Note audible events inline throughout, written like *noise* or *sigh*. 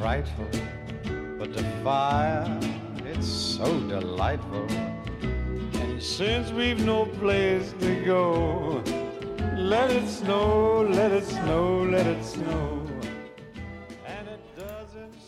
frightful, but the fire, it's so delightful. And since we've no place to go, let it snow, let it snow, let it snow.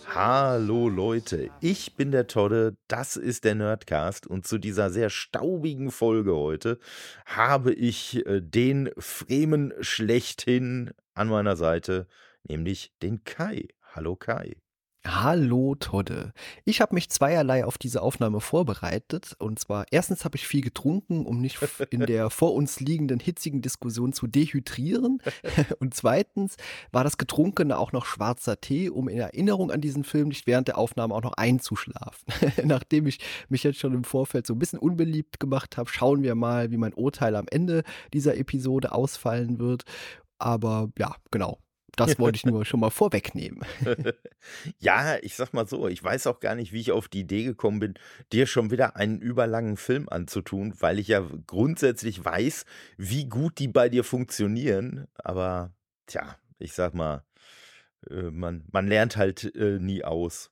Hallo Leute, ich bin der Todde, das ist der Nerdcast und zu dieser sehr staubigen Folge heute habe ich äh, den Fremen schlechthin an meiner Seite, nämlich den Kai. Hallo Kai. Hallo Todde. Ich habe mich zweierlei auf diese Aufnahme vorbereitet. Und zwar, erstens habe ich viel getrunken, um nicht *laughs* in der vor uns liegenden hitzigen Diskussion zu dehydrieren. *laughs* Und zweitens war das Getrunkene auch noch schwarzer Tee, um in Erinnerung an diesen Film nicht während der Aufnahme auch noch einzuschlafen. *laughs* Nachdem ich mich jetzt schon im Vorfeld so ein bisschen unbeliebt gemacht habe, schauen wir mal, wie mein Urteil am Ende dieser Episode ausfallen wird. Aber ja, genau. Das wollte ich *laughs* nur schon mal vorwegnehmen. *laughs* ja, ich sag mal so, ich weiß auch gar nicht, wie ich auf die Idee gekommen bin, dir schon wieder einen überlangen Film anzutun, weil ich ja grundsätzlich weiß, wie gut die bei dir funktionieren. Aber tja, ich sag mal, äh, man, man lernt halt äh, nie aus.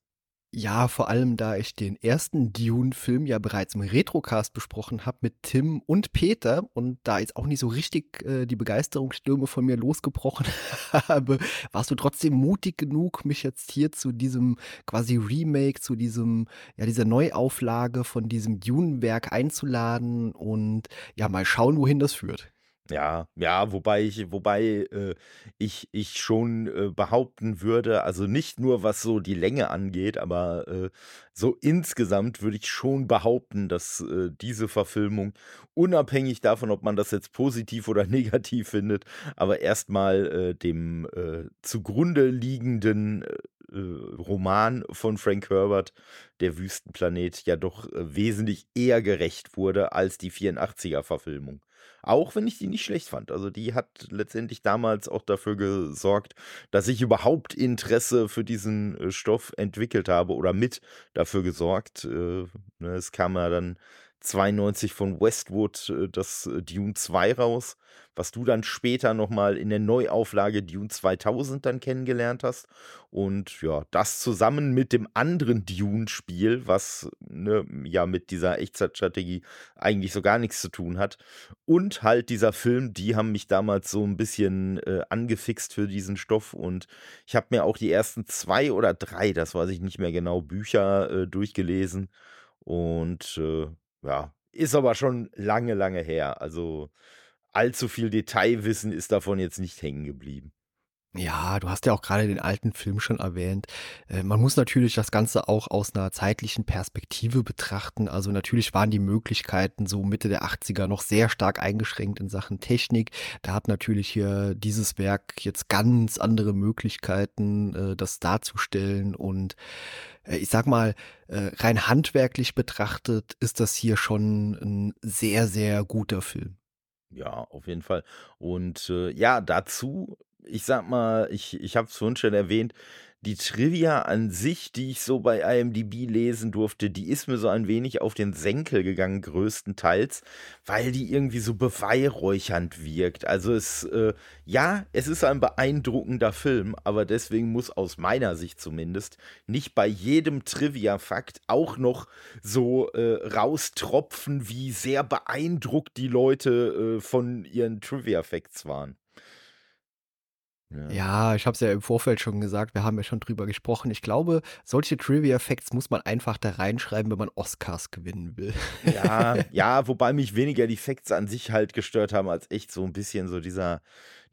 Ja, vor allem, da ich den ersten Dune-Film ja bereits im Retrocast besprochen habe mit Tim und Peter und da jetzt auch nicht so richtig äh, die Begeisterungsstürme von mir losgebrochen *laughs* habe, warst du trotzdem mutig genug, mich jetzt hier zu diesem quasi Remake, zu diesem, ja, dieser Neuauflage von diesem Dune-Werk einzuladen und ja, mal schauen, wohin das führt. Ja, ja, wobei ich, wobei äh, ich, ich schon äh, behaupten würde, also nicht nur was so die Länge angeht, aber äh, so insgesamt würde ich schon behaupten, dass äh, diese Verfilmung, unabhängig davon, ob man das jetzt positiv oder *laughs* negativ findet, aber erstmal äh, dem äh, zugrunde liegenden Roman von Frank Herbert, Der Wüstenplanet, ja doch wesentlich eher gerecht wurde als die 84er-Verfilmung. Auch wenn ich die nicht schlecht fand. Also die hat letztendlich damals auch dafür gesorgt, dass ich überhaupt Interesse für diesen äh, Stoff entwickelt habe oder mit dafür gesorgt. Äh, ne, es kam ja dann 92 von Westwood äh, das äh, Dune 2 raus, was du dann später nochmal in der Neuauflage Dune 2000 dann kennengelernt hast. Und ja, das zusammen mit dem anderen Dune-Spiel, was ne, ja mit dieser Echtzeitstrategie eigentlich so gar nichts zu tun hat. Und halt dieser Film, die haben mich damals so ein bisschen äh, angefixt für diesen Stoff. Und ich habe mir auch die ersten zwei oder drei, das weiß ich nicht mehr genau, Bücher äh, durchgelesen. Und äh, ja, ist aber schon lange, lange her. Also allzu viel Detailwissen ist davon jetzt nicht hängen geblieben. Ja, du hast ja auch gerade den alten Film schon erwähnt. Äh, man muss natürlich das Ganze auch aus einer zeitlichen Perspektive betrachten. Also natürlich waren die Möglichkeiten so Mitte der 80er noch sehr stark eingeschränkt in Sachen Technik. Da hat natürlich hier dieses Werk jetzt ganz andere Möglichkeiten, äh, das darzustellen. Und äh, ich sag mal, rein handwerklich betrachtet ist das hier schon ein sehr, sehr guter Film. Ja, auf jeden Fall. Und äh, ja, dazu ich sag mal, ich, ich habe es vorhin schon erwähnt, die Trivia an sich, die ich so bei IMDb lesen durfte, die ist mir so ein wenig auf den Senkel gegangen, größtenteils, weil die irgendwie so beweihräuchernd wirkt. Also es, äh, ja, es ist ein beeindruckender Film, aber deswegen muss aus meiner Sicht zumindest nicht bei jedem Trivia-Fakt auch noch so äh, raustropfen, wie sehr beeindruckt die Leute äh, von ihren Trivia-Facts waren. Ja. Ja, ich habe es ja im Vorfeld schon gesagt, wir haben ja schon drüber gesprochen. Ich glaube, solche Trivia-Facts muss man einfach da reinschreiben, wenn man Oscars gewinnen will. Ja, *laughs* ja, wobei mich weniger die Facts an sich halt gestört haben, als echt so ein bisschen so dieser,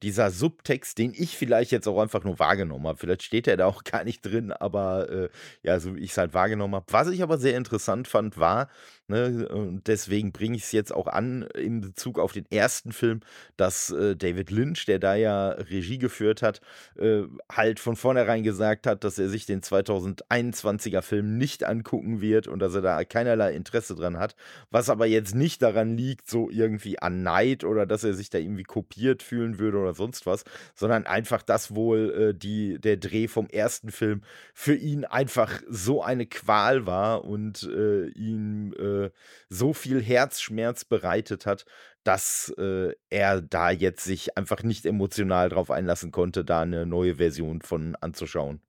dieser Subtext, den ich vielleicht jetzt auch einfach nur wahrgenommen habe. Vielleicht steht er da auch gar nicht drin, aber äh, ja, so wie ich es halt wahrgenommen habe. Was ich aber sehr interessant fand, war, Ne? Und deswegen bringe ich es jetzt auch an in Bezug auf den ersten Film, dass äh, David Lynch, der da ja Regie geführt hat, äh, halt von vornherein gesagt hat, dass er sich den 2021er Film nicht angucken wird und dass er da keinerlei Interesse dran hat. Was aber jetzt nicht daran liegt, so irgendwie an Neid oder dass er sich da irgendwie kopiert fühlen würde oder sonst was, sondern einfach, dass wohl äh, die, der Dreh vom ersten Film für ihn einfach so eine Qual war und äh, ihn äh, so viel Herzschmerz bereitet hat, dass äh, er da jetzt sich einfach nicht emotional drauf einlassen konnte, da eine neue Version von anzuschauen.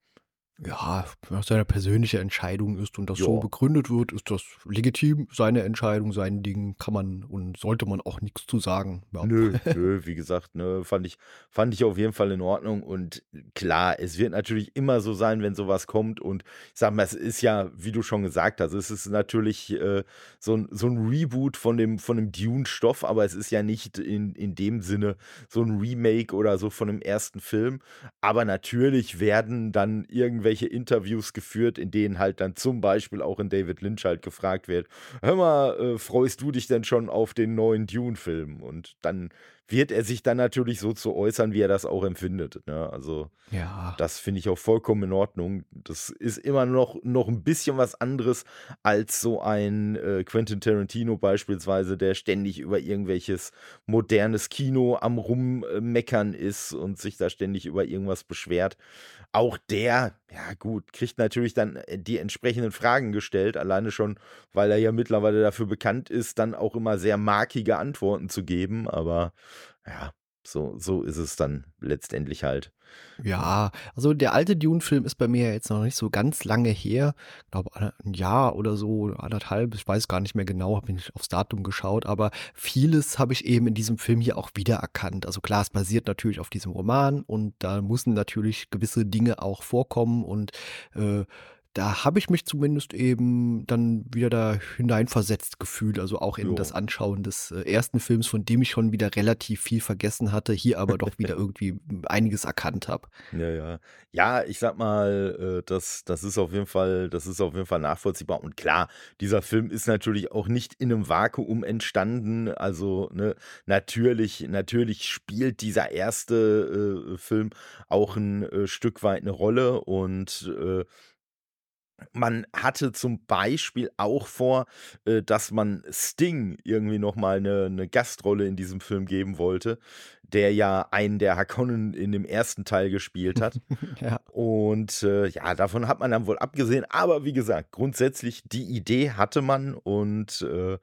Ja, wenn seine persönliche Entscheidung ist und das so Ja. begründet wird, ist das legitim. Seine Entscheidung, sein Ding, kann man und sollte man auch nichts zu sagen. Ja. Nö, *laughs* nö, wie gesagt, ne, fand ich, fand ich auf jeden Fall in Ordnung. Und klar, es wird natürlich immer so sein, wenn sowas kommt. Und ich sag mal, es ist ja, wie du schon gesagt hast, es ist natürlich äh, so, ein, so ein Reboot von dem, von dem Dune-Stoff, aber es ist ja nicht in, in dem Sinne so ein Remake oder so von dem ersten Film. Aber natürlich werden dann irgendwelche Interviews geführt, in denen halt dann zum Beispiel auch in David Lynch halt gefragt wird, hör mal, äh, freust du dich denn schon auf den neuen Dune-Film? Und dann wird er sich dann natürlich so zu äußern, wie er das auch empfindet. Ne? Also Ja. das finde ich auch vollkommen in Ordnung. Das ist immer noch, noch ein bisschen was anderes als so ein äh, Quentin Tarantino beispielsweise, der ständig über irgendwelches modernes Kino am Rummeckern ist und sich da ständig über irgendwas beschwert. Auch der, ja gut, kriegt natürlich dann äh, die entsprechenden Fragen gestellt, alleine schon, weil er ja mittlerweile dafür bekannt ist, dann auch immer sehr markige Antworten zu geben. Aber ja, so, so ist es dann letztendlich halt. Ja, also der alte Dune-Film ist bei mir jetzt noch nicht so ganz lange her. Ich glaube, ein Jahr oder so, anderthalb, ich weiß gar nicht mehr genau, habe nicht aufs Datum geschaut, aber vieles habe ich eben in diesem Film hier auch wiedererkannt. Also klar, es basiert natürlich auf diesem Roman und da müssen natürlich gewisse Dinge auch vorkommen und äh, da habe ich mich zumindest eben dann wieder da hineinversetzt gefühlt, also auch in das Ja. Anschauen des äh, ersten Films, von dem ich schon wieder relativ viel vergessen hatte, hier aber doch wieder *laughs* irgendwie einiges erkannt habe. Ja, ja. Ja, ich sag mal, äh, das, das ist auf jeden Fall, das ist auf jeden Fall nachvollziehbar. Und klar, dieser Film ist natürlich auch nicht in einem Vakuum entstanden. Also, ne, natürlich, natürlich spielt dieser erste äh, Film auch ein äh, Stück weit eine Rolle und äh, man hatte zum Beispiel auch vor, äh, dass man Sting irgendwie noch mal 'ne 'ne Gastrolle in diesem Film geben wollte, der ja einen der Harkonnen in dem ersten Teil gespielt hat. *laughs* Ja. Und, äh, ja, davon hat man dann wohl abgesehen. Aber wie gesagt, grundsätzlich die Idee hatte man und, äh,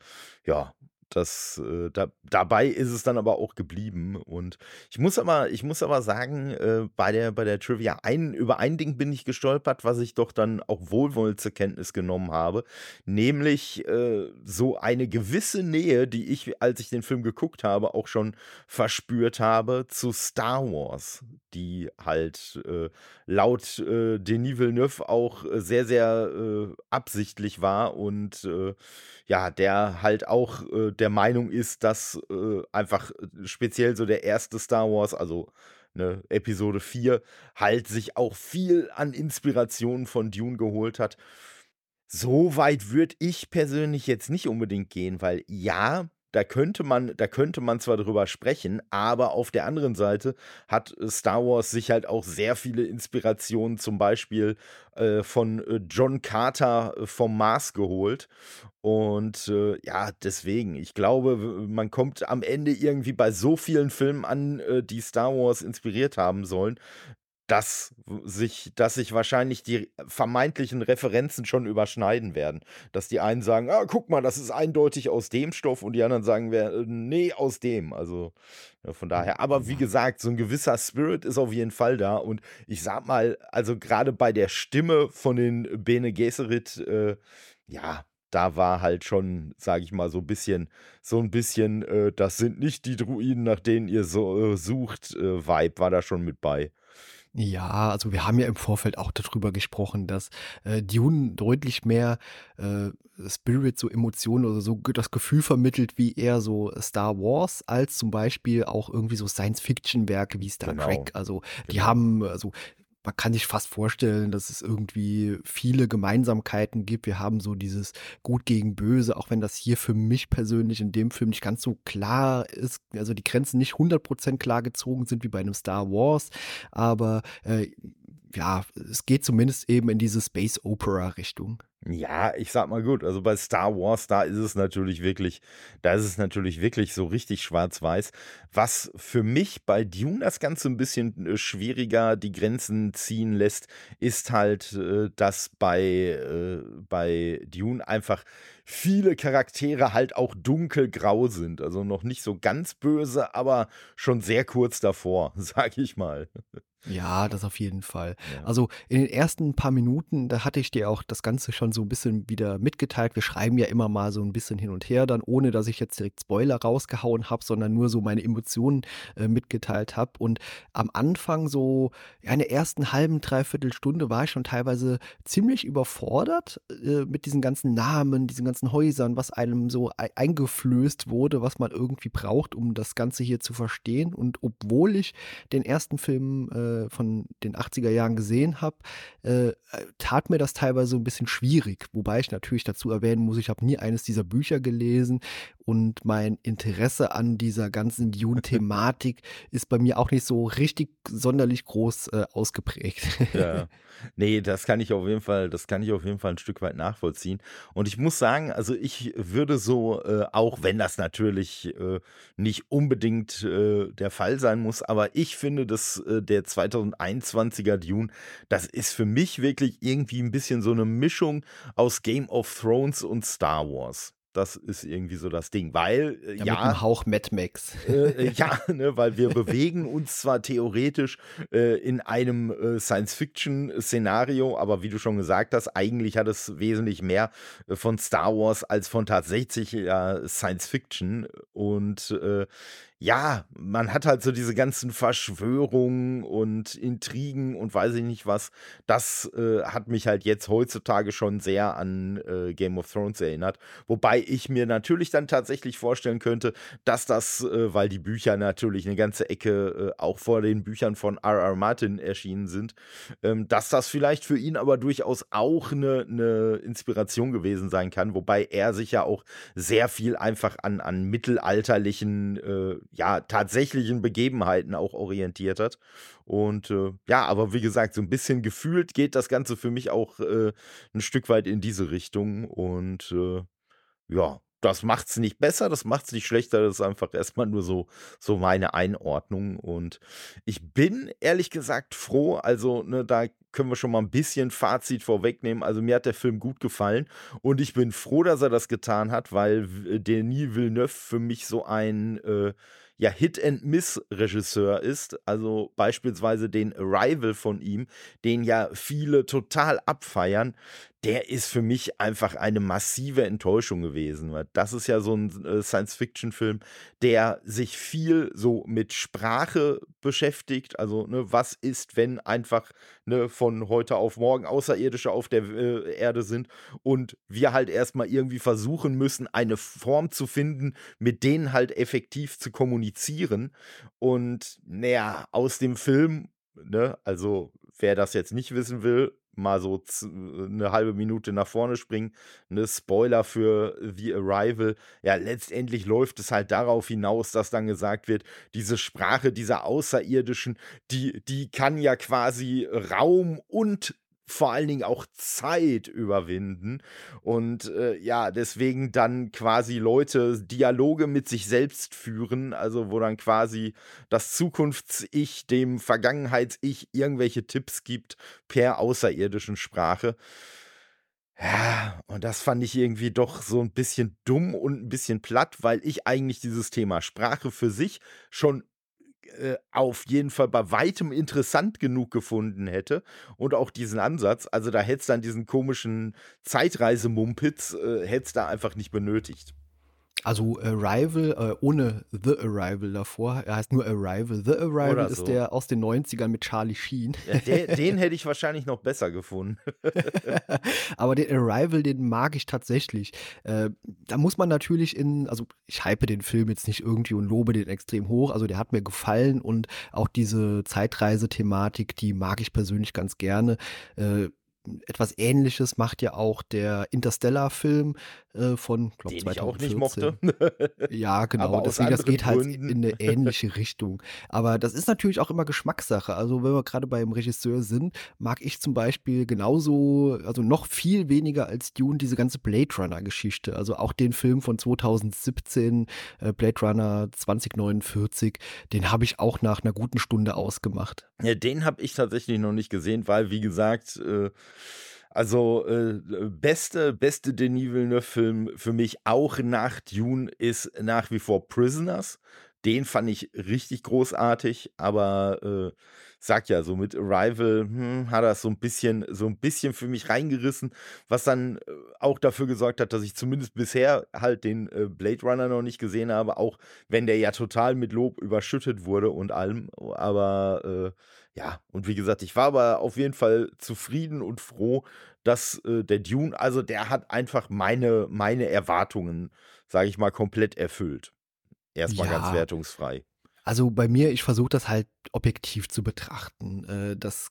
ja, das, äh, da dabei ist es dann aber auch geblieben. Und ich muss aber ich muss aber sagen, äh, bei der bei der Trivia, ein über ein Ding bin ich gestolpert, was ich doch dann auch wohlwollend zur Kenntnis genommen habe, nämlich, äh, so eine gewisse Nähe, die ich, als ich den Film geguckt habe, auch schon verspürt habe zu Star Wars, die halt, äh, laut, äh, Denis Villeneuve auch äh, sehr, sehr, absichtlich war und, ja, der halt auch, der Meinung ist, dass, äh, einfach äh, speziell so der erste Star Wars, also, ne, Episode 4, halt sich auch viel an Inspirationen von Dune geholt hat. So weit würde ich persönlich jetzt nicht unbedingt gehen, weil ja, da könnte man da könnte man zwar drüber sprechen, aber auf der anderen Seite hat, äh, Star Wars sich halt auch sehr viele Inspirationen zum Beispiel, äh, von, äh, John Carter, äh, vom Mars geholt. Und, äh, ja, deswegen, ich glaube, man kommt am Ende irgendwie bei so vielen Filmen an, äh, die Star Wars inspiriert haben sollen, dass sich dass sich wahrscheinlich die vermeintlichen Referenzen schon überschneiden werden. Dass die einen sagen: „Ah, guck mal, das ist eindeutig aus dem Stoff“ und die anderen sagen äh, „Ne, aus dem.“ Also, ja, von daher aber wie gesagt, so 'n gewisser Spirit ist auf jeden Fall da und ich sage mal, also grade bei der Stimme von den Bene Gesserit, äh, ja, da war halt schon, sage ich mal, so 'n bisschen so 'n bisschen, äh, „Das sind nicht die Druiden, nach denen ihr so äh, sucht“, äh, Vibe war da schon mit bei. Ja, also wir haben ja im Vorfeld auch darüber gesprochen, dass, äh, Dune deutlich mehr, äh, Spirit, so Emotionen oder so das Gefühl vermittelt wie eher so Star Wars als zum Beispiel auch irgendwie so Science-Fiction-Werke wie Star Genau, Trek. Also, die genau. haben also, man kann sich fast vorstellen, dass es irgendwie viele Gemeinsamkeiten gibt. Wir haben so dieses Gut gegen Böse, auch wenn das hier für mich persönlich in dem Film nicht ganz so klar ist, also die Grenzen nicht 100 klar gezogen sind wie bei 'nem Star Wars, aber, äh, ja, es geht zumindest eben in diese Space-Opera-Richtung. Ja, ich sage mal gut, also bei Star Wars, da ist es natürlich wirklich da ist es natürlich wirklich so richtig schwarz-weiß. Was für mich bei Dune das Ganze 'n bisschen, äh, schwieriger die Grenzen ziehen lässt, ist halt, äh, dass bei äh, bei Dune einfach viele Charaktere halt auch dunkelgrau sind. Also noch nicht so ganz böse, aber schon sehr kurz davor, *laughs* sag ich mal. Ja, das auf jeden Fall. Ja. Also in den ersten paar Minuten, da hatte ich dir auch das Ganze schon so ein bisschen wieder mitgeteilt. Wir schreiben ja immer mal so ein bisschen hin und her, dann ohne dass ich jetzt direkt Spoiler rausgehauen habe, sondern nur so meine Emotionen äh, mitgeteilt habe. Und am Anfang, so ja, in der ersten halben, dreiviertel Stunde, war ich schon teilweise ziemlich überfordert äh, mit diesen ganzen Namen, diesen ganzen Häusern, was einem so eingeflößt wurde, was man irgendwie braucht, um das Ganze hier zu verstehen. Und obwohl ich den ersten Film äh, äh, von den 80er Jahren gesehen habe, äh, tat mir das teilweise so ein bisschen schwierig. Wobei ich natürlich dazu erwähnen muss, ich habe nie eines dieser Bücher gelesen und mein Interesse an dieser ganzen Dune-Thematik *laughs* ist bei mir auch nicht so richtig sonderlich groß äh, ausgeprägt. Ja. *laughs* Nee, das kann ich auf jeden Fall, das kann ich auf jeden Fall ein Stück weit nachvollziehen. Und ich muss sagen, also ich würde so, äh, auch wenn das natürlich äh, nicht unbedingt äh, der Fall sein muss, aber ich finde, dass äh, der 2021er Dune, das ist für mich wirklich irgendwie ein bisschen so eine Mischung aus Game of Thrones und Star Wars. Das ist irgendwie so das Ding, weil äh, ja, ja mit einem Hauch Mad Max. Äh, äh *laughs* ja, ne, weil wir bewegen uns zwar theoretisch äh, in einem äh, Science-Fiction-Szenario, aber wie du schon gesagt hast, eigentlich hat es wesentlich mehr von Star Wars als von tatsächlich Science-Fiction und ja, man hat halt so diese ganzen Verschwörungen und Intrigen und weiß ich nicht was. Das äh, hat mich halt jetzt heutzutage schon sehr an äh, Game of Thrones erinnert. Wobei ich mir natürlich dann tatsächlich vorstellen könnte, dass das, äh, weil die Bücher natürlich eine ganze Ecke äh, auch vor den Büchern von R.R. Martin erschienen sind, ähm, dass das vielleicht für ihn aber durchaus auch eine, eine Inspiration gewesen sein kann. Wobei er sich ja auch sehr viel einfach an, an mittelalterlichen äh, ja, tatsächlichen Begebenheiten auch orientiert hat. Und äh, ja, aber wie gesagt, so ein bisschen gefühlt geht das Ganze für mich auch äh, ein Stück weit in diese Richtung. Und äh, ja, das macht es nicht besser, das macht es nicht schlechter, das ist einfach erstmal nur so, so meine Einordnung. Und ich bin ehrlich gesagt froh, also ne, da können wir schon mal ein bisschen Fazit vorwegnehmen. Also mir hat der Film gut gefallen und ich bin froh, dass er das getan hat, weil Denis Villeneuve für mich so ein äh, ja Hit-and-Miss-Regisseur ist, also beispielsweise den Arrival von ihm, den ja viele total abfeiern, der ist für mich einfach eine massive Enttäuschung gewesen. Das ist ja so ein äh, Science-Fiction-Film, der sich viel so mit Sprache beschäftigt. Also, ne, was ist, wenn einfach ne, von heute auf morgen Außerirdische auf der äh, Erde sind und wir halt erstmal irgendwie versuchen müssen, eine Form zu finden, mit denen halt effektiv zu kommunizieren. Und naja, aus dem Film, ne, also wer das jetzt nicht wissen will, mal so eine halbe Minute nach vorne springen. Ne, Spoiler für The Arrival. Ja, letztendlich läuft es halt darauf hinaus, dass dann gesagt wird, diese Sprache dieser Außerirdischen, die, die kann ja quasi Raum und vor allen Dingen auch Zeit überwinden und äh, ja, deswegen dann quasi Leute Dialoge mit sich selbst führen, also wo dann quasi das Zukunfts-Ich dem Vergangenheits-Ich irgendwelche Tipps gibt per außerirdischen Sprache. Ja, und das fand ich irgendwie doch so ein bisschen dumm und ein bisschen platt, weil ich eigentlich dieses Thema Sprache für sich schon äh, auf jeden Fall bei weitem interessant genug gefunden hätte und auch diesen Ansatz. Also da hätte es dann diesen komischen Zeitreisemumpitz, äh, hätte es da einfach nicht benötigt. Also Arrival, äh, ohne The Arrival davor, er heißt nur Arrival. The Arrival so. ist der aus den 90ern mit Charlie Sheen. Ja, den, *laughs* den hätte ich wahrscheinlich noch besser gefunden. *laughs* Aber den Arrival, den mag ich tatsächlich. Äh, da muss man natürlich in, also ich hype den Film jetzt nicht irgendwie und lobe den extrem hoch. Also der hat mir gefallen und auch diese Zeitreisethematik, die mag ich persönlich ganz gerne. Äh, etwas Ähnliches macht ja auch der Interstellar-Film äh, von, glaube 2014. Ich auch nicht mochte. *laughs* ja, genau. Deswegen, das geht halt in eine *laughs* ähnliche Richtung. Aber das ist natürlich auch immer Geschmackssache. Also, wenn wir gerade beim Regisseur sind, mag ich zum Beispiel genauso, also noch viel weniger als Dune, diese ganze Blade Runner-Geschichte. Also auch den Film von 2017, äh, Blade Runner 2049, den habe ich auch nach einer guten Stunde ausgemacht. Ja, den habe ich tatsächlich noch nicht gesehen, weil, wie gesagt, äh, Also äh, beste, beste Denis Villeneuve-Film für mich auch nach Dune ist nach wie vor Prisoners. Den fand ich richtig großartig, aber äh, sag ja, so mit Arrival hm, hat das so ein bisschen, so ein bisschen für mich reingerissen, was dann äh, auch dafür gesorgt hat, dass ich zumindest bisher halt den äh, Blade Runner noch nicht gesehen habe, auch wenn der ja total mit Lob überschüttet wurde und allem. Aber äh, ja, und wie gesagt, ich war aber auf jeden Fall zufrieden und froh, dass äh, der Dune, also der hat einfach meine, meine Erwartungen, sage ich mal, komplett erfüllt. Erstmal ganz Ja, wertungsfrei. Also bei mir, ich versuche das halt objektiv zu betrachten. Äh, das,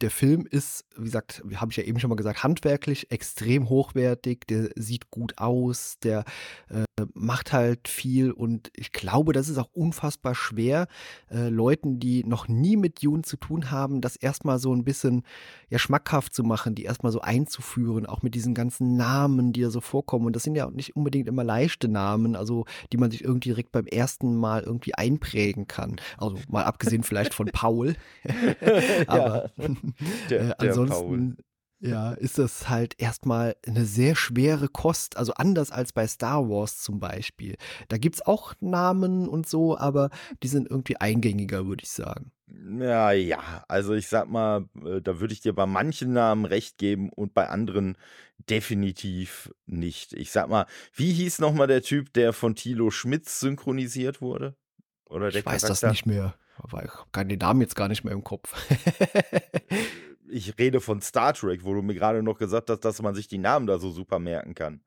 der Film ist, wie gesagt, habe ich ja eben schon mal gesagt, handwerklich extrem hochwertig. Der sieht gut aus, der äh, macht halt viel und ich glaube, das ist auch unfassbar schwer, äh, Leuten, die noch nie mit Dune zu tun haben, das erstmal so ein bisschen ja, schmackhaft zu machen, die erstmal so einzuführen, auch mit diesen ganzen Namen, die da so vorkommen. Und das sind ja auch nicht unbedingt immer leichte Namen, also die man sich irgendwie direkt beim ersten Mal irgendwie einprägen kann. Also mal abgesehen vielleicht von Paul. *laughs* Aber *laughs* der, äh, ansonsten ja, ist das halt erstmal eine sehr schwere Kost, also anders als bei Star Wars zum Beispiel. Da gibt es auch Namen und so, aber die sind irgendwie eingängiger, würde ich sagen. Ja, ja, also ich sag mal, äh, da würde ich dir bei manchen Namen recht geben und bei anderen definitiv nicht. Ich sag mal, wie hieß nochmal der Typ, der von Thilo Schmitz synchronisiert wurde? Oder der Ich weiß das nicht mehr, aber ich habe den Namen jetzt gar nicht mehr im Kopf. Ich rede von Star Trek, wo du mir gerade noch gesagt hast, dass man sich die Namen da so super merken kann.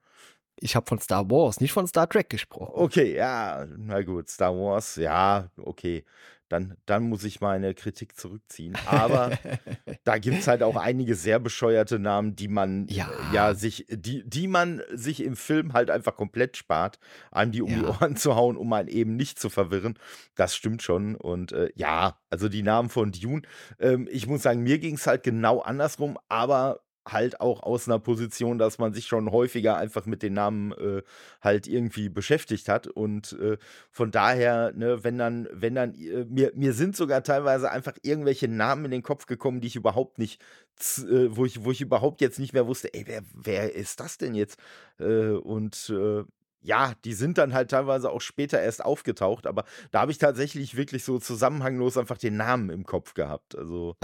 Ich habe von Star Wars, nicht von Star Trek gesprochen. Okay, ja, na gut, Star Wars, ja, okay. Dann, dann muss ich meine Kritik zurückziehen. Aber *laughs* da gibt es halt auch einige sehr bescheuerte Namen, die man Ja. äh, ja sich, die, die man sich im Film halt einfach komplett spart, einem die um die Ja. Ohren zu hauen, um einen eben nicht zu verwirren. Das stimmt schon. Und äh, ja, also die Namen von Dune, ähm, ich muss sagen, mir ging es halt genau andersrum, aber halt auch aus einer Position, dass man sich schon häufiger einfach mit den Namen äh, halt irgendwie beschäftigt hat und äh, von daher, ne, wenn dann, wenn dann, äh, mir, mir sind sogar teilweise einfach irgendwelche Namen in den Kopf gekommen, die ich überhaupt nicht, äh, wo ich, wo ich überhaupt jetzt nicht mehr wusste, ey, wer, wer ist das denn jetzt? Äh, und äh, ja, die sind dann halt teilweise auch später erst aufgetaucht, aber da habe ich tatsächlich wirklich so zusammenhanglos einfach den Namen im Kopf gehabt. Also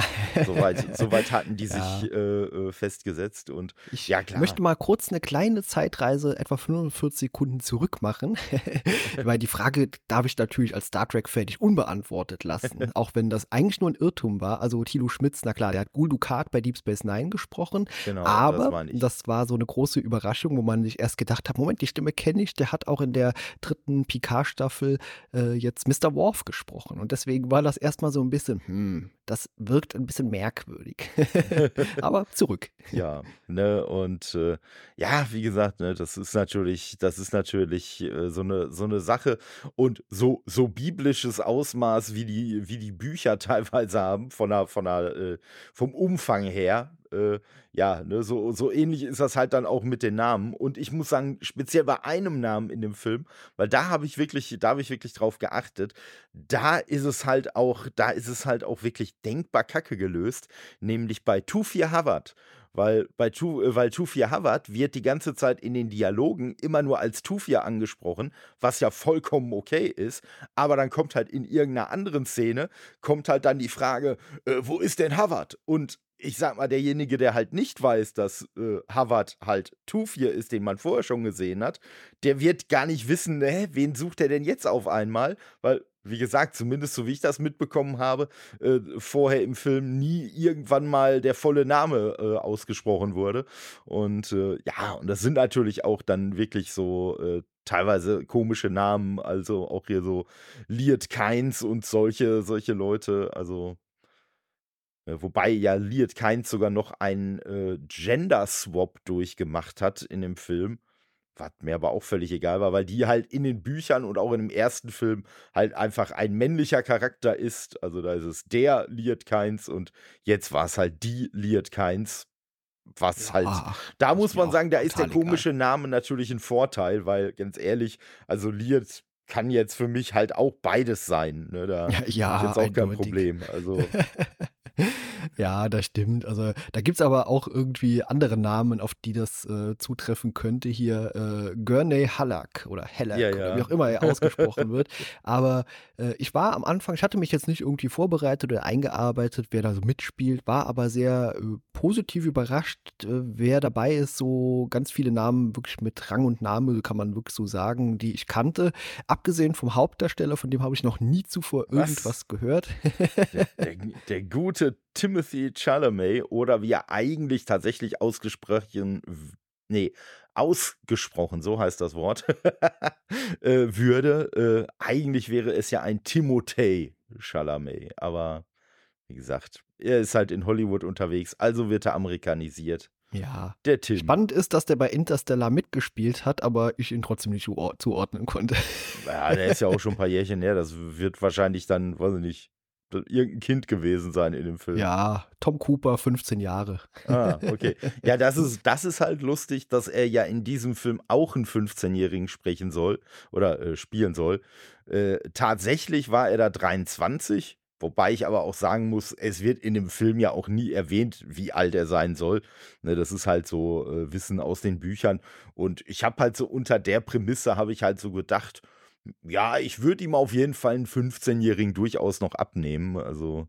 soweit, *laughs* soweit hatten die Ja. sich äh, äh, festgesetzt und Ich ja klar. möchte mal kurz eine kleine Zeitreise, etwa 45 Sekunden zurück machen, *laughs* weil die Frage darf ich natürlich als Star Trek-Fan nicht unbeantwortet lassen, *laughs* auch wenn das eigentlich nur ein Irrtum war. Also Thilo Schmitz, na klar, der hat Gul Dukat bei Deep Space Nine gesprochen, Genau, das aber meine ich. das war so eine große Überraschung, wo man sich erst gedacht hat, Moment, die Stimme kenne ich, der hat auch in der dritten Picard-Staffel äh, jetzt Mr. Worf gesprochen und deswegen war das erstmal so ein bisschen, hm, das wirkt ein bisschen merkwürdig. *laughs* aber zurück. *laughs* Ja, ne, und äh, ja, wie gesagt, ne, das ist natürlich, das ist natürlich äh, so eine, so eine Sache und so, so biblisches Ausmaß, wie die, wie die Bücher *laughs* teilweise haben, von der, von der, äh, vom Umfang her. Äh, ja, ne, so, so ähnlich ist das halt dann auch mit den Namen. Und ich muss sagen, speziell bei einem Namen in dem Film, weil da habe ich wirklich, da habe ich wirklich drauf geachtet, da ist es halt auch, da ist es halt auch wirklich denkbar kacke gelöst, nämlich bei Tufir Havard. Weil bei tu, äh, weil Tufir Havard wird die ganze Zeit in den Dialogen immer nur als Tufir angesprochen, was ja vollkommen okay ist. Aber dann kommt halt in irgendeiner anderen Szene, kommt halt dann die Frage, äh, wo ist denn Havard? Und ich sag mal, derjenige, der halt nicht weiß, dass äh, Havard halt Tufir ist, den man vorher schon gesehen hat, der wird gar nicht wissen, hä, wen sucht er denn jetzt auf einmal? Weil, wie gesagt, zumindest so wie ich das mitbekommen habe, äh, vorher im Film nie irgendwann mal der volle Name äh, ausgesprochen wurde. Und äh, ja, und das sind natürlich auch dann wirklich so äh, teilweise komische Namen, also auch hier so Liet Keins und solche, solche Leute, also. Äh, Wobei ja Liet Keins sogar noch einen äh, Gender-Swap durchgemacht hat in dem Film. Was mir aber auch völlig egal war, weil die halt in den Büchern und auch in dem ersten Film halt einfach ein männlicher Charakter ist. Also da ist es der Liet Keins und jetzt war es halt die Liet Keins. Was halt, ach, da muss man sagen, da ist der total egal. komische Name natürlich ein Vorteil, weil ganz ehrlich, also Liet kann jetzt für mich halt auch beides sein. Ne? Da Ja, ja, jetzt auch kein. Problem. Also, *laughs* Ja, das stimmt. Also da gibt es aber auch irgendwie andere Namen, auf die das äh, zutreffen könnte. Hier äh, Gurney Hallack oder Hallack Ja, oder ja. wie auch immer er ausgesprochen wird. Aber äh, ich war am Anfang, ich hatte mich jetzt nicht irgendwie vorbereitet oder eingearbeitet, wer da so mitspielt, war aber sehr äh, positiv überrascht, äh, wer dabei ist. So ganz viele Namen wirklich mit Rang und Name, kann man wirklich so sagen, die ich kannte. Abgesehen vom Hauptdarsteller, von dem habe ich noch nie zuvor Was? irgendwas gehört. Der, der, der gute Timothy Chalamet oder wie er eigentlich tatsächlich ausgesprochen, nee, ausgesprochen, so heißt das Wort, *laughs* äh, würde. Äh, eigentlich wäre es ja ein Timothée Chalamet, aber wie gesagt, er ist halt in Hollywood unterwegs, also wird er amerikanisiert. Ja, Der Tim. Spannend ist, dass der bei Interstellar mitgespielt hat, aber ich ihn trotzdem nicht zuor- zuordnen konnte. Ja, der ist ja auch schon ein paar Jährchen her. Das wird wahrscheinlich dann, weiß ich nicht, irgendein Kind gewesen sein in dem Film. Ja, Tom Cooper, 15 Jahre. Ah, okay. *laughs* Ja, das ist, das ist halt lustig, dass er ja in diesem Film auch einen 15-Jährigen sprechen soll oder äh, spielen soll. Äh, tatsächlich war er da 23, wobei ich aber auch sagen muss, es wird in dem Film ja auch nie erwähnt, wie alt er sein soll. Ne, das ist halt so äh, Wissen aus den Büchern. Und ich habe halt so unter der Prämisse, habe ich halt so gedacht, ja, ich würde ihm auf jeden Fall einen 15-Jährigen durchaus noch abnehmen. Also.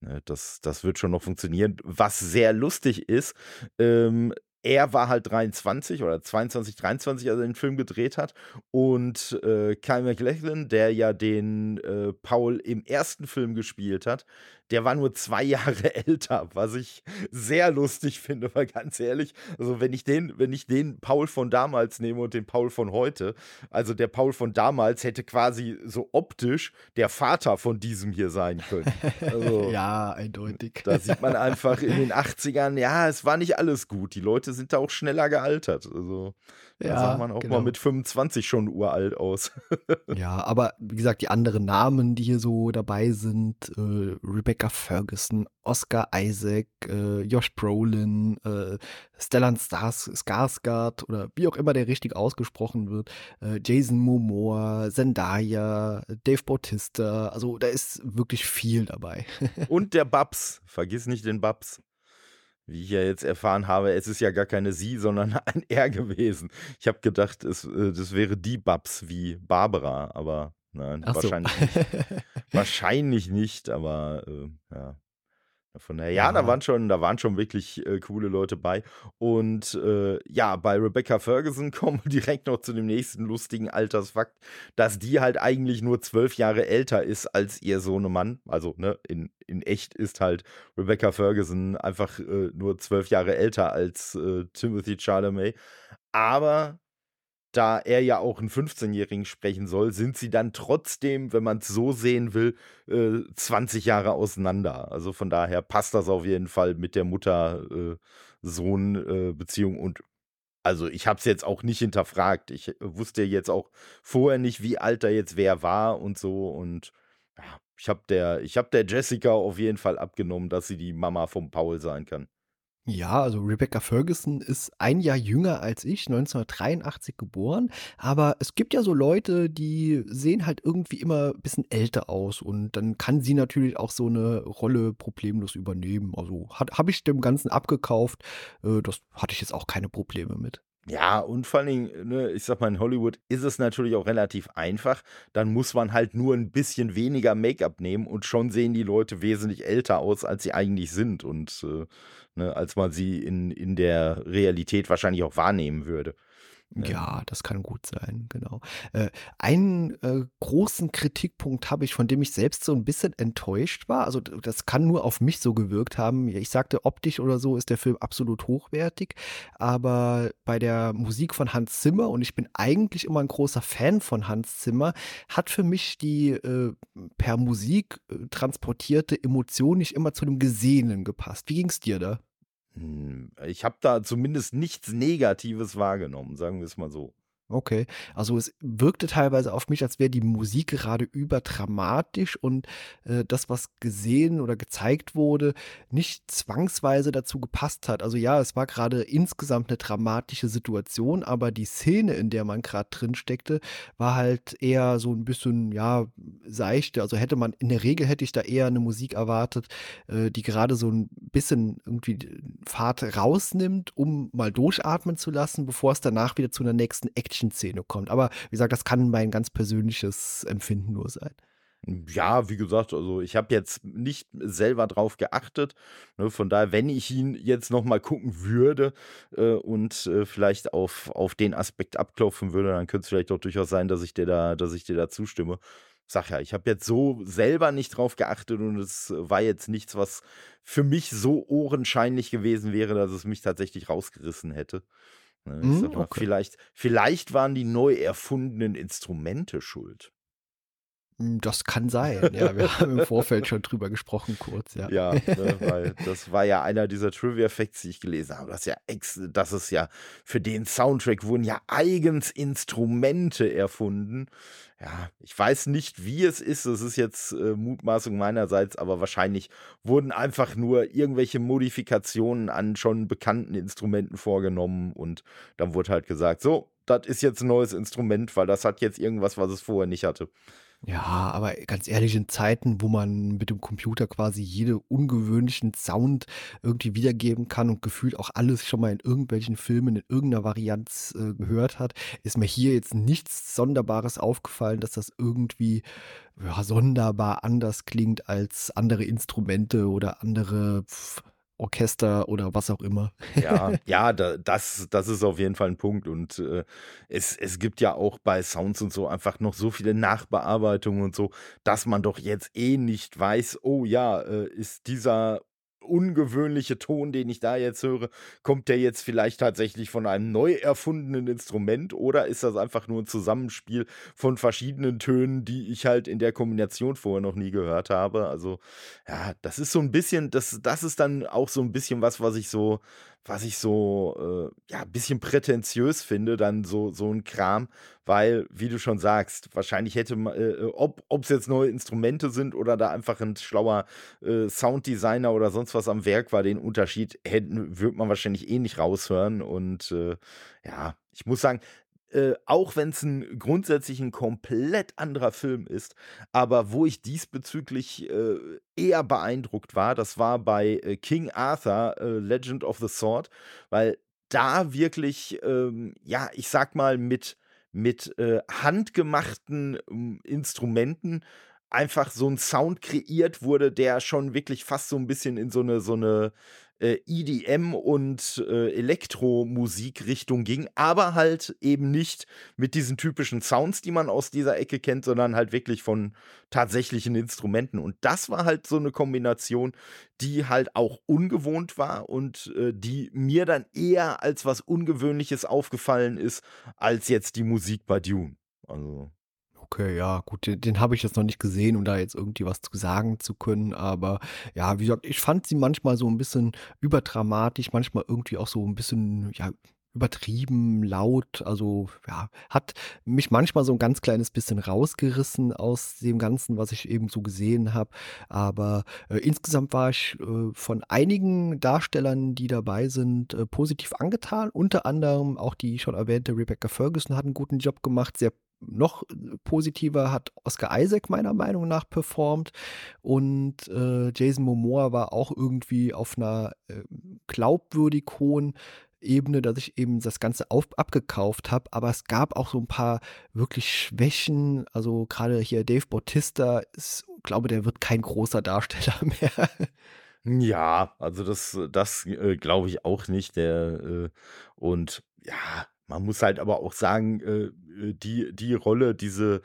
Ne, das, das wird schon noch funktionieren. Was sehr lustig ist, ähm, er war halt 23 oder 22, 23, als er den Film gedreht hat. Und äh, Kyle MacLachlan, der ja den äh, Paul im ersten Film gespielt hat, der war nur zwei *laughs* Jahre älter, was ich sehr lustig finde, weil ganz ehrlich, also wenn ich den, wenn ich den Paul von damals nehme und den Paul von heute, also der Paul von damals hätte quasi so optisch der Vater von diesem hier sein können. Also, *laughs* Ja, eindeutig. da sieht man einfach in den 80ern, ja, es war nicht alles gut. Die Leute sind da auch schneller gealtert. Also, da Ja, sah man auch genau. mal mit 25 schon uralt aus. *laughs* Ja, aber wie gesagt, die anderen Namen, die hier so dabei sind, äh, Rebecca Ferguson, Oscar Isaac, äh, Josh Brolin, äh, Stellan Stars, Skarsgård oder wie auch immer der richtig ausgesprochen wird, äh, Jason Momoa, Zendaya, Dave Bautista, also da ist wirklich viel dabei. *laughs* Und der Babs. Vergiss nicht den Babs. Wie ich ja jetzt erfahren habe, es ist ja gar keine sie, sondern ein *laughs* er gewesen. Ich habe gedacht, es, äh, das wäre die Babs wie Barbara, aber nein, Ach so. wahrscheinlich nicht. *laughs* Wahrscheinlich nicht, aber äh, ja. Von daher, ja, Ja. da waren schon, da waren schon wirklich äh, coole Leute bei. Und äh, ja, bei Rebecca Ferguson *laughs* kommen wir direkt noch zu dem nächsten lustigen Altersfakt, dass die halt eigentlich nur zwölf Jahre älter ist als ihr Sohnemann. Also, ne, in, in echt ist halt Rebecca Ferguson einfach äh, nur zwölf Jahre älter als äh, Timothy Chalamet. Aber da er ja auch einen 15-Jährigen sprechen soll, sind sie dann trotzdem, wenn man es so sehen will, äh, 20 Jahre auseinander. Also von daher passt das auf jeden Fall mit der Mutter-Sohn-Beziehung. und also ich habe es jetzt auch nicht hinterfragt. Ich wusste jetzt auch vorher nicht, wie alt da jetzt wer war und so. Und ja, ich habe der, hab der Jessica auf jeden Fall abgenommen, dass sie die Mama vom Paul sein kann. Ja, also Rebecca Ferguson ist ein Jahr jünger als ich, 1983 geboren. Aber es gibt ja so Leute, die sehen halt irgendwie immer ein bisschen älter aus. Und dann kann sie natürlich auch so eine Rolle problemlos übernehmen. Also habe ich dem Ganzen abgekauft. Äh, das hatte ich jetzt auch keine Probleme mit. Ja, und vor allen Dingen, ne, ich sag mal, in Hollywood ist es natürlich auch relativ einfach. Dann muss man halt nur ein bisschen weniger Make-up nehmen und schon sehen die Leute wesentlich älter aus, als sie eigentlich sind und äh, ne, als man sie in, in der Realität wahrscheinlich auch wahrnehmen würde. Ja, das kann gut sein, genau. Äh, einen äh, großen Kritikpunkt habe ich, von dem ich selbst so ein bisschen enttäuscht war. Also das kann nur auf mich so gewirkt haben. Ich sagte, optisch oder so ist der Film absolut hochwertig, aber bei der Musik von Hans Zimmer, und ich bin eigentlich immer ein großer Fan von Hans Zimmer, hat für mich die äh, per Musik äh, transportierte Emotion nicht immer zu dem Gesehenen gepasst. Wie ging es dir da? Hm, Ich habe da zumindest nichts Negatives wahrgenommen, sagen wir es mal so. Okay. Also, es wirkte teilweise auf mich, als wäre die Musik gerade überdramatisch und, äh, das, was gesehen oder gezeigt wurde, nicht zwangsweise dazu gepasst hat. Also, ja, es war gerade insgesamt 'ne dramatische Situation, aber die Szene, in der man grad drin steckte, war halt eher so 'n bisschen, ja, seichte. Also, hätte man in der Regel hätte ich da eher 'ne Musik erwartet, äh, die gerade so 'n bisschen irgendwie Fahrt rausnimmt, um mal durchatmen zu lassen, bevor es danach wieder zu 'ner nächsten Action Action-Szene kommt. Aber wie gesagt, das kann mein ganz persönliches Empfinden nur sein. Ja, wie gesagt, also ich habe jetzt nicht selber drauf geachtet. Ne, von daher, wenn ich ihn jetzt noch mal gucken würde äh, und äh, vielleicht auf, auf den Aspekt abklopfen würde, dann könnte es vielleicht auch durchaus sein, dass ich dir da, dass ich dir da zustimme. Sag ja, ich habe jetzt so selber nicht drauf geachtet und es war jetzt nichts, was für mich so ohrenscheinlich gewesen wäre, dass es mich tatsächlich rausgerissen hätte. Ne, Mhm, okay. vielleicht vielleicht waren die neu erfundenen Instrumente schuld. Hm, das kann sein. Ja, wir *laughs* haben im Vorfeld schon drüber gesprochen kurz, ja. Ja, *laughs* ne, weil das war ja einer dieser Trivia-Facts, die ich gelesen habe, dass ja ex dass es ja für den Soundtrack wurden ja eigens Instrumente erfunden. Ja, ich weiß nicht, wie es ist. Das ist jetzt, äh, Mutmaßung meinerseits, aber wahrscheinlich wurden einfach nur irgendwelche Modifikationen an schon bekannten Instrumenten vorgenommen und dann wurde halt gesagt: „So, das ist jetzt 'n neues Instrument, weil das hat jetzt irgendwas, was es vorher nicht hatte.“ Ja, aber ganz ehrlich, in Zeiten, wo man mit dem Computer quasi jede ungewöhnlichen Sound irgendwie wiedergeben kann und gefühlt auch alles schon mal in irgendwelchen Filmen in irgendeiner Varianz, äh, gehört hat, ist mir hier jetzt nichts Sonderbares aufgefallen, dass das irgendwie, ja, sonderbar anders klingt als andere Instrumente oder andere pf Orchester oder was auch immer. Ja, *laughs* ja, da das das ist auf jeden Fall 'n Punkt und, äh, es es gibt ja auch bei Sounds und so einfach noch so viele Nachbearbeitungen und so, dass man doch jetzt eh nicht weiß: „Oh ja, äh, ist dieser ungewöhnliche Ton, den ich da jetzt höre, kommt der jetzt vielleicht tatsächlich von einem neu erfundenen Instrument oder ist das einfach nur 'n Zusammenspiel von verschiedenen Tönen, die ich halt in der Kombination vorher noch nie gehört habe?“ Also, ja, das ist so 'n bisschen das das ist dann auch so 'n bisschen was, was ich so was ich so, äh, ja, bisschen prätentiös finde, dann so so 'n Kram, weil, wie du schon sagst, wahrscheinlich hätte ma äh, äh, ob ob's jetzt neue Instrumente sind oder da einfach 'n schlauer, äh, Sounddesigner oder sonst was am Werk war, den Unterschied hätten würde man wahrscheinlich eh nicht raushören. Und, äh, ja, ich muss sagen, äh, auch wenn's 'n grundsätzlich 'n komplett anderer Film ist, aber wo ich diesbezüglich, äh, eher beeindruckt war, das war bei, äh, King Arthur, äh, Legend of the Sword, weil da wirklich, ähm, ja, ich sage mal, mit mit, äh, handgemachten, hm, Instrumenten einfach so 'n Sound kreiert wurde, der schon wirklich fast so 'n bisschen in so 'ne so 'ne, äh, EDM und, äh, Elektromusikrichtung ging, aber halt eben nicht mit diesen typischen Sounds, die man aus dieser Ecke kennt, sondern halt wirklich von tatsächlichen Instrumenten. Und das war halt so 'ne Kombination, die halt auch ungewohnt war und, äh, die mir dann eher als was Ungewöhnliches aufgefallen ist, als jetzt die Musik bei Dune. Also Okay, ja, gut, den den habe ich jetzt noch nicht gesehen, um da jetzt irgendwie was zu sagen zu können. Aber ja, wie gesagt, ich fand sie manchmal so 'n bisschen überdramatisch, manchmal irgendwie auch so 'n bisschen, ja, übertrieben laut. Also, ja, hat mich manchmal so 'n ganz kleines bisschen rausgerissen aus dem Ganzen, was ich eben so gesehen habe. Aber, äh, insgesamt war ich, äh, von einigen Darstellern, die dabei sind, äh, positiv angetan. Unter anderem auch die schon erwähnte Rebecca Ferguson hat 'n guten Job gemacht. Sehr noch positiver hat Oscar Isaac meiner Meinung nach performt und, äh, Jason Momoa war auch irgendwie auf 'ner, ähm, glaubwürdig hohen Ebene, dass ich eben das Ganze auf abgekauft habe. Aber es gab auch so 'n paar wirklich Schwächen. Also, grade hier Dave Bautista ist glaube, der wird kein großer Darsteller *laughs* mehr. Ja, also das das, äh, glaube ich auch nicht, der, äh und ja, man muss halt aber auch sagen, äh, äh, die die Rolle, diese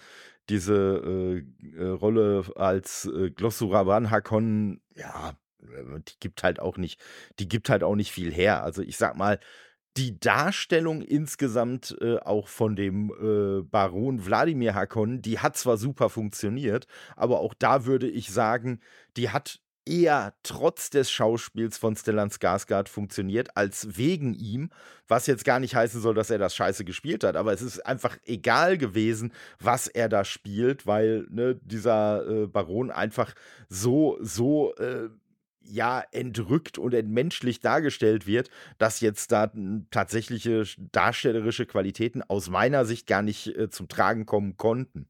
diese, äh, äh, Rolle als, äh, Glossoraban Hakon, ja, äh, die gibt halt auch nicht die gibt halt auch nicht viel her. Also, ich sage mal, die Darstellung insgesamt, äh, auch von dem, äh, Baron Wladimir Hakon, die hat zwar super funktioniert, aber auch da würde ich sagen, die hat eher trotz des Schauspiels von Stellan Skarsgård funktioniert, als wegen ihm, was jetzt gar nicht heißen soll, dass er das scheiße gespielt hat, aber es ist einfach egal gewesen, was er da spielt, weil ne, dieser äh, Baron einfach so, so äh, ja, entrückt und entmenschlich dargestellt wird, dass jetzt da tatsächliche darstellerische Qualitäten aus meiner Sicht gar nicht äh, zum Tragen kommen konnten.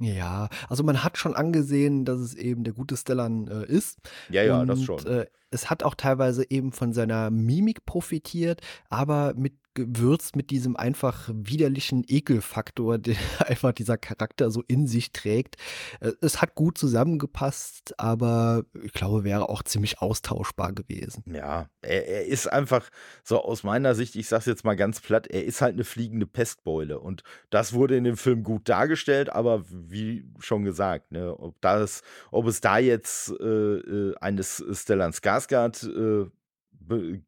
Ja, also man hat schon angesehen, dass es eben der gute Stellan äh, ist. Ja, ja, das schon. Äh, es hat auch teilweise eben von seiner Mimik profitiert, aber mit gewürzt mit diesem einfach widerlichen Ekelfaktor, den *laughs* einfach dieser Charakter so in sich trägt. Äh, es hat gut zusammengepasst, aber ich glaube, wäre auch ziemlich austauschbar gewesen. Ja, er, er ist einfach so aus meiner Sicht, ich sag's jetzt mal ganz platt, er ist halt eine fliegende Pestbeule und das wurde in dem Film gut dargestellt, aber wie schon gesagt, ne, ob das, ob es da jetzt äh, äh eines Stellan Skarsgård äh,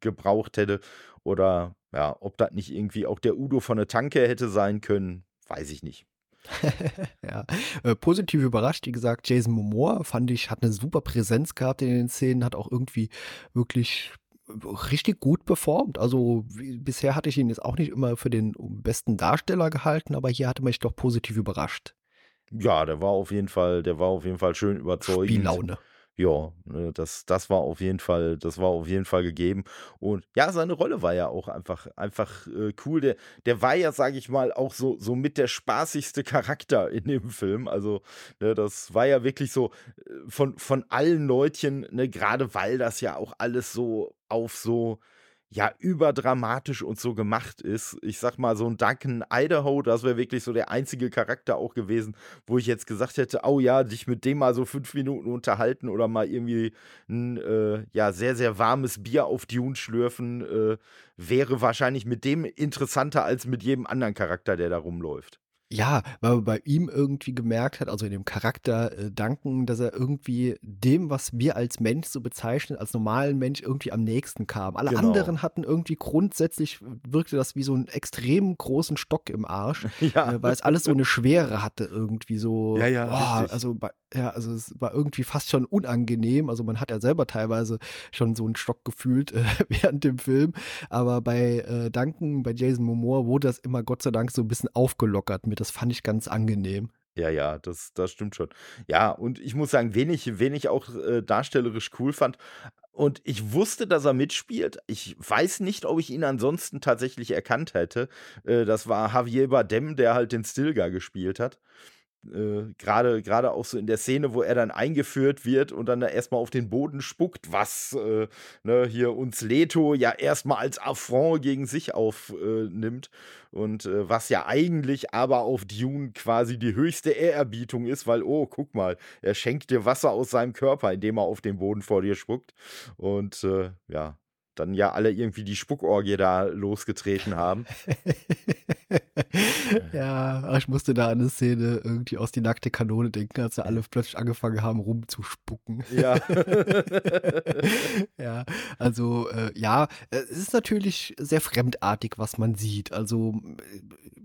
gebraucht hätte oder ja, ob das nicht irgendwie auch der Udo von der Tanke hätte sein können, weiß ich nicht. *laughs* ja, äh, positiv überrascht, wie gesagt, Jason Momoa fand ich, hat eine super Präsenz gehabt in den Szenen, hat auch irgendwie wirklich richtig gut performt. Also wie, bisher hatte ich ihn jetzt auch nicht immer für den besten Darsteller gehalten, aber hier hatte mich doch positiv überrascht. Ja, der war auf jeden Fall, der war auf jeden Fall schön überzeugend. Spiellaune ja, ne, das, das war auf jeden Fall, das war auf jeden Fall gegeben. Und ja, seine Rolle war ja auch einfach, einfach äh, cool. Der, der war ja, sage ich mal, auch so, so mit der spaßigste Charakter in dem Film. Also, ne, das war ja wirklich so äh, von, von allen Leutchen, ne, gerade weil das ja auch alles so auf so ja, überdramatisch und so gemacht ist. Ich sag mal, so ein Duncan Idaho, das wäre wirklich so der einzige Charakter auch gewesen, wo ich jetzt gesagt hätte, oh ja, dich mit dem mal so fünf Minuten unterhalten oder mal irgendwie ein äh, ja, sehr, sehr warmes Bier auf Dune schlürfen, äh, wäre wahrscheinlich mit dem interessanter als mit jedem anderen Charakter, der da rumläuft. Ja, weil man bei ihm irgendwie gemerkt hat, also in dem Charakter äh, Duncan, dass er irgendwie dem, was wir als Mensch so bezeichnen, als normalen Mensch irgendwie am nächsten kam. Alle Genau. anderen hatten irgendwie grundsätzlich, wirkte das wie so einen extrem großen Stock im Arsch, *laughs* Ja. äh, weil es alles so eine Schwere hatte irgendwie so. Ja, ja, boah, also bei, ja, also es war irgendwie fast schon unangenehm. Also man hat ja selber teilweise schon so einen Stock gefühlt äh, *laughs* während dem Film. Aber bei äh, Duncan, bei Jason Momoa wurde das immer Gott sei Dank so ein bisschen aufgelockert mit. Das fand ich ganz angenehm. Ja, ja, das, das stimmt schon. Ja, und ich muss sagen, wen ich, wen ich auch äh, darstellerisch cool fand, und ich wusste, dass er mitspielt. Ich weiß nicht, ob ich ihn ansonsten tatsächlich erkannt hätte. Äh, das war Javier Bardem, der halt den Stilgar gespielt hat. Äh, gerade gerade auch so in der Szene, wo er dann eingeführt wird und dann da erstmal auf den Boden spuckt, was äh, ne, hier uns Leto ja erstmal als Affront gegen sich aufnimmt und äh, was ja eigentlich aber auf Dune quasi die höchste Ehrerbietung ist, weil, oh, guck mal, er schenkt dir Wasser aus seinem Körper, indem er auf den Boden vor dir spuckt. Und äh, ja, dann ja alle irgendwie die Spuckorgie da losgetreten haben. *laughs* ja, aber ich musste da an eine Szene irgendwie aus die nackte Kanone denken, als sie alle plötzlich angefangen haben rumzuspucken. Ja. *laughs* ja, also äh, ja, es ist natürlich sehr fremdartig, was man sieht. Also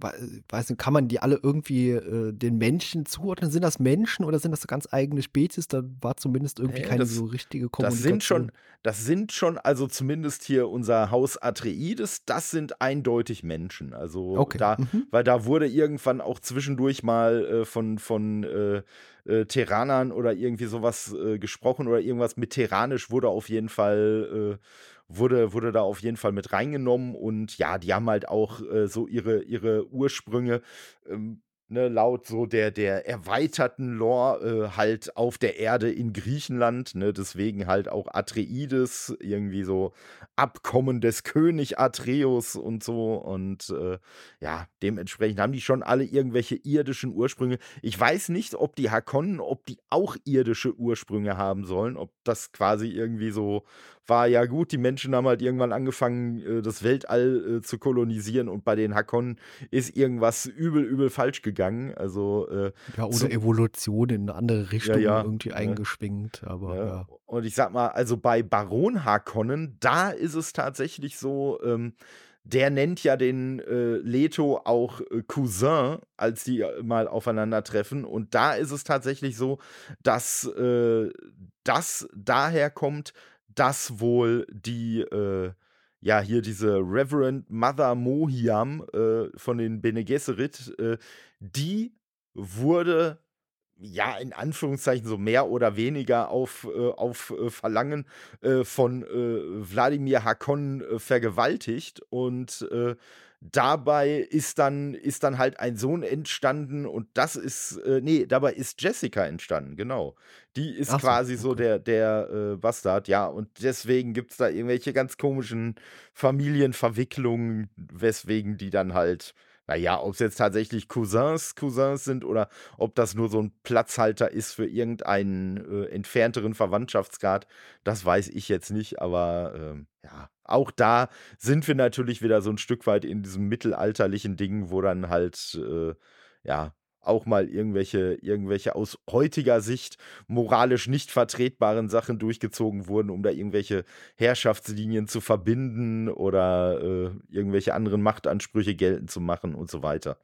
äh, weiß nicht, kann man die alle irgendwie äh, den Menschen zuordnen? Sind das Menschen oder sind das ganz eigene Spezies? Da war zumindest irgendwie Nee, keine das- so richtige Das Kommunikation. sind schon, das sind schon, also zumindest hier unser Haus Atreides, das sind eindeutig Menschen. Also Okay, da, mhm. weil da wurde irgendwann auch zwischendurch mal äh, von, von äh, äh, Terranern oder irgendwie sowas äh, gesprochen oder irgendwas mit Terranisch wurde auf jeden Fall, äh, wurde, wurde da auf jeden Fall mit reingenommen und ja, die haben halt auch äh, so ihre, ihre Ursprünge. Ähm, Ne, laut so der, der erweiterten Lore äh, halt auf der Erde in Griechenland, ne, deswegen halt auch Atreides, irgendwie so Abkommen des König Atreus und so und äh, ja, dementsprechend haben die schon alle irgendwelche irdischen Ursprünge. Ich weiß nicht, ob die Hakonnen, ob die auch irdische Ursprünge haben sollen, ob das quasi irgendwie so war, ja gut, die Menschen haben halt irgendwann angefangen, äh, das Weltall äh, zu kolonisieren und bei den Hakonnen ist irgendwas übel, übel falsch gegangen. Also, äh, Ja, oder Evolution in eine andere Richtung ja, irgendwie ne. eingeschwingt. Aber ja. Und ich sag mal, also bei Baron Harkonnen, da ist es tatsächlich so, ähm, der nennt ja den äh, Leto auch äh, Cousin, als die äh, mal aufeinandertreffen. Und da ist es tatsächlich so, dass äh, das daher kommt, dass wohl die, äh, ja, hier diese Reverend Mother Mohiam äh, von den Bene Gesserit, die wurde ja, in Anführungszeichen so mehr oder weniger auf, äh, auf äh, Verlangen äh, von äh, Wladimir Hakon äh, vergewaltigt und äh, dabei ist dann, ist dann halt ein Sohn entstanden und das ist, nee, dabei ist Jessica entstanden, genau. Die ist so, quasi okay. so der, der Bastard, ja, und deswegen gibt es da irgendwelche ganz komischen Familienverwicklungen, weswegen die dann halt naja, ob es jetzt tatsächlich Cousins, Cousins sind oder ob das nur so ein Platzhalter ist für irgendeinen äh, entfernteren Verwandtschaftsgrad, das weiß ich jetzt nicht, aber äh, ja, auch da sind wir natürlich wieder so ein Stück weit in diesem mittelalterlichen Ding, wo dann halt, äh, ja, auch mal irgendwelche, irgendwelche aus heutiger Sicht moralisch nicht vertretbaren Sachen durchgezogen wurden, um da irgendwelche Herrschaftslinien zu verbinden oder äh, irgendwelche anderen Machtansprüche geltend zu machen und so weiter.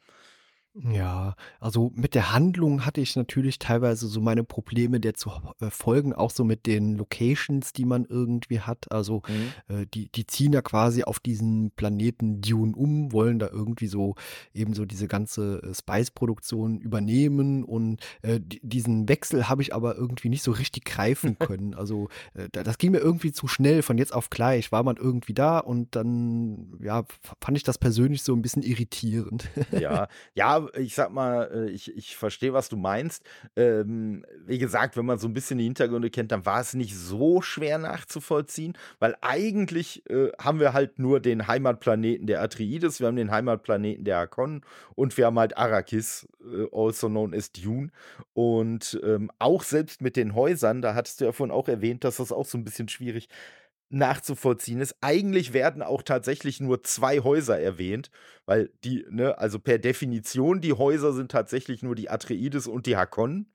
Ja, also mit der Handlung hatte ich natürlich teilweise so meine Probleme der zu äh, folgen, auch so mit den Locations, die man irgendwie hat. Also Mhm. äh, die, die ziehen ja quasi auf diesen Planeten Dune um, wollen da irgendwie so eben so diese ganze äh, Spice-Produktion übernehmen und äh, diesen Wechsel habe ich aber irgendwie nicht so richtig greifen *laughs* können. Also äh, das ging mir irgendwie zu schnell von jetzt auf gleich. War man irgendwie da und dann, ja, fand ich das persönlich so ein bisschen irritierend. Ja, *laughs* ja, ich sag mal, äh, ich, ich verstehe, was du meinst. Ähm, wie gesagt, wenn man so ein bisschen die Hintergründe kennt, dann war es nicht so schwer nachzuvollziehen, weil eigentlich äh, haben wir halt nur den Heimatplaneten der Atreides, wir haben den Heimatplaneten der Hakon und wir haben halt Arrakis, äh, also known as Dune. Und ähm, auch selbst mit den Häusern, da hattest du ja vorhin auch erwähnt, dass das auch so ein bisschen schwierig nachzuvollziehen ist. Eigentlich werden auch tatsächlich nur zwei Häuser erwähnt, weil die, ne, also per Definition, die Häuser sind tatsächlich nur die Atreides und die Hakon.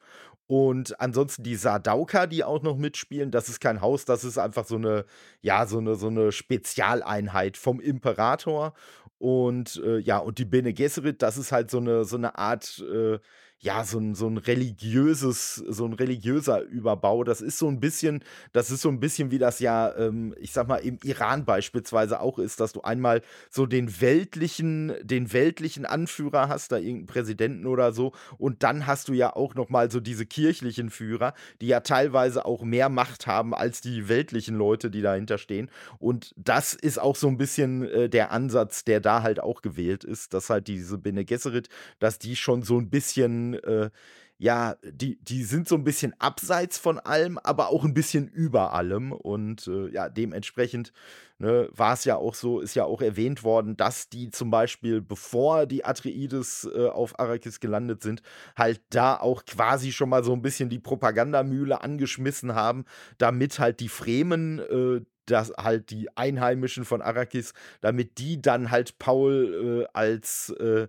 Und ansonsten die Sardauka, die auch noch mitspielen, das ist kein Haus, das ist einfach so eine, ja, so eine, so eine Spezialeinheit vom Imperator. Und äh, ja, und die Bene Gesserit, das ist halt so eine, so eine Art, äh, ja, so ein, so ein religiöses, so ein religiöser Überbau. Das ist so ein bisschen, das ist so ein bisschen wie das ja, ähm, ich sag mal, im Iran beispielsweise auch ist, dass du einmal so den weltlichen, den weltlichen Anführer hast, da irgendeinen Präsidenten oder so, und dann hast du ja auch nochmal so diese kirchlichen Führer, die ja teilweise auch mehr Macht haben als die weltlichen Leute, die dahinter stehen. Und das ist auch so ein bisschen äh, der Ansatz, der da halt auch gewählt ist, dass halt diese Bene Gesserit, dass die schon so ein bisschen äh, ja, die, die sind so ein bisschen abseits von allem, aber auch ein bisschen über allem. Und äh, ja, dementsprechend ne, war es ja auch so, ist ja auch erwähnt worden, dass die zum Beispiel, bevor die Atreides äh, auf Arrakis gelandet sind, halt da auch quasi schon mal so ein bisschen die Propagandamühle angeschmissen haben, damit halt die Fremen, äh, dass halt die Einheimischen von Arrakis, damit die dann halt Paul äh, als äh,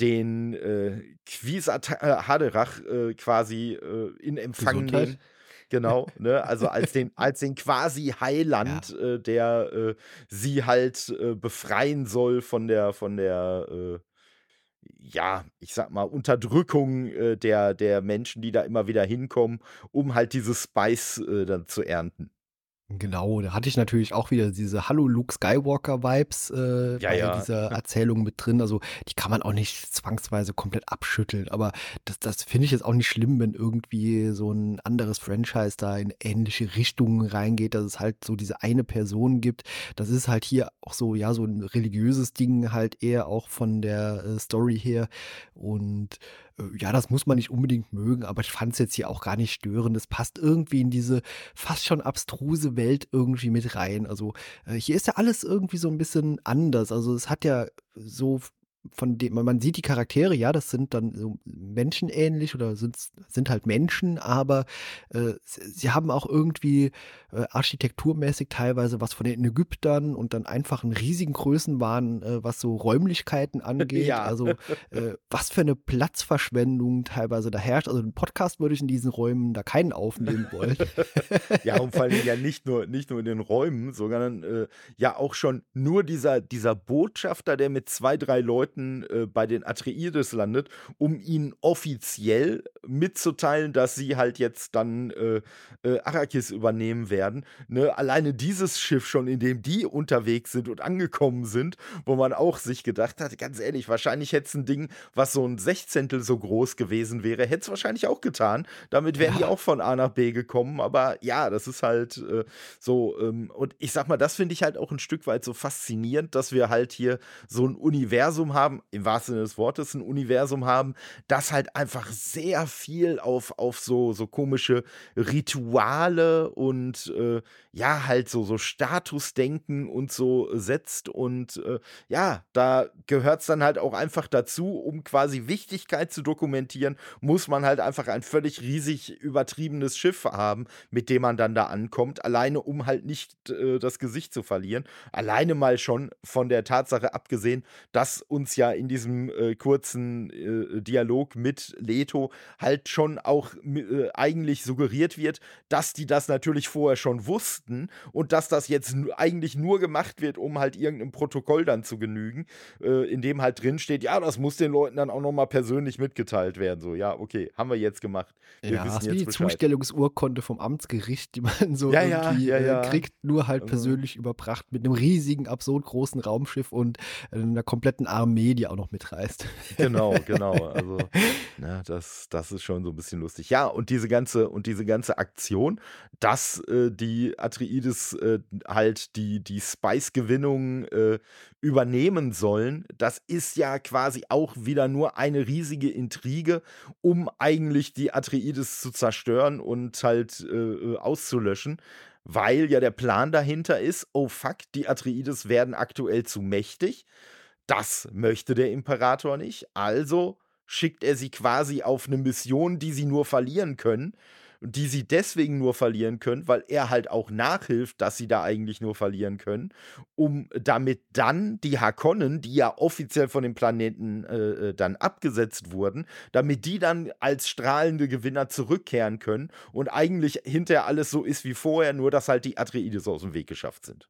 den äh, Quisat äh, Haderach äh, quasi äh, in Empfang Gesundheit. nehmen. Genau, ne? Also als den, als den quasi Heiland, ja. äh, der äh, sie halt äh, befreien soll von der, von der, ja, ich sag mal, Unterdrückung der, der Menschen, die da immer wieder hinkommen, um halt dieses Spice dann zu ernten. Genau, da hatte ich natürlich auch wieder diese Hallo Luke Skywalker Vibes äh, ja, bei ja. dieser *laughs* Erzählung mit drin. Also die kann man auch nicht zwangsweise komplett abschütteln. Aber das, das finde ich jetzt auch nicht schlimm, wenn irgendwie so ein anderes Franchise da in ähnliche Richtungen reingeht, dass es halt so diese eine Person gibt. Das ist halt hier auch so, ja, so ein religiöses Ding halt eher auch von der äh, Story her. Und ja, das muss man nicht unbedingt mögen, aber ich fand es jetzt hier auch gar nicht störend. Es passt irgendwie in diese fast schon abstruse Welt irgendwie mit rein. Also äh, hier ist ja alles irgendwie so ein bisschen anders. Also es hat ja so von dem, man sieht die Charaktere, ja, das sind dann so menschenähnlich oder sind, sind halt Menschen, aber äh, sie haben auch irgendwie äh, architekturmäßig teilweise was von den Ägyptern und dann einfach in riesigen Größenwahn, äh, was so Räumlichkeiten angeht. *laughs* Ja. Also äh, was für eine Platzverschwendung teilweise da herrscht. Also einen Podcast würde ich in diesen Räumen da keinen aufnehmen wollen. *laughs* ja, und vor allem ja nicht nur, nicht nur in den Räumen, sondern äh, ja auch schon nur dieser, dieser Botschafter, der mit zwei, drei Leuten äh, bei den Atreides landet, um ihnen offiziell mitzuteilen, dass sie halt jetzt dann äh, äh, Arrakis übernehmen werden. Ne? Alleine dieses Schiff schon, in dem die unterwegs sind und angekommen sind, wo man auch sich gedacht hat, ganz ehrlich, wahrscheinlich hätte es ein Ding, was so ein Sechzehntel so groß gewesen wäre, hätte es wahrscheinlich auch getan. Damit wären ja. die auch von A nach B gekommen. Aber ja, das ist halt äh, so. Ähm, und ich sag mal, das finde ich halt auch ein Stück weit so faszinierend, dass wir halt hier so ein Universum haben, im wahrsten Sinne des Wortes, ein Universum haben, das halt einfach sehr viel auf, auf so, so komische Rituale und äh, ja, halt so, so Statusdenken und so setzt. Und äh, ja, da gehört es dann halt auch einfach dazu, um quasi Wichtigkeit zu dokumentieren, muss man halt einfach ein völlig riesig übertriebenes Schiff haben, mit dem man dann da ankommt, alleine um halt nicht äh, das Gesicht zu verlieren. Alleine mal schon von der Tatsache abgesehen, dass uns ja in diesem äh, kurzen äh, Dialog mit Leto halt schon auch äh, eigentlich suggeriert wird, dass die das natürlich vorher schon wussten und dass das jetzt eigentlich nur gemacht wird, um halt irgendeinem Protokoll dann zu genügen, äh, in dem halt drin steht, ja, das muss den Leuten dann auch nochmal persönlich mitgeteilt werden. So, ja, okay, haben wir jetzt gemacht. Wir ja, das ist wie die Bescheid. Zustellungsurkunde vom Amtsgericht, die man *laughs* so ja, irgendwie ja, ja, äh, kriegt, nur halt also persönlich überbracht mit einem riesigen, absurd großen Raumschiff und einer kompletten Armee, die auch noch mitreißt. *laughs* Genau, genau. Also, na, das, das ist schon so ein bisschen lustig. Ja, und diese ganze, und diese ganze Aktion, dass äh, die Atreides äh, halt die, die Spice-Gewinnung äh, übernehmen sollen, das ist ja quasi auch wieder nur eine riesige Intrige, um eigentlich die Atreides zu zerstören und halt äh, äh, auszulöschen weil ja der Plan dahinter ist, oh fuck, die Atreides werden aktuell zu mächtig. Das möchte der Imperator nicht. Also schickt er sie quasi auf eine Mission, die sie nur verlieren können die sie deswegen nur verlieren können, weil er halt auch nachhilft, dass sie da eigentlich nur verlieren können, um damit dann die Hakonnen, die ja offiziell von dem Planeten äh, äh, dann abgesetzt wurden, damit die dann als strahlende Gewinner zurückkehren können und eigentlich hinterher alles so ist wie vorher, nur dass halt die Atreides aus dem Weg geschafft sind.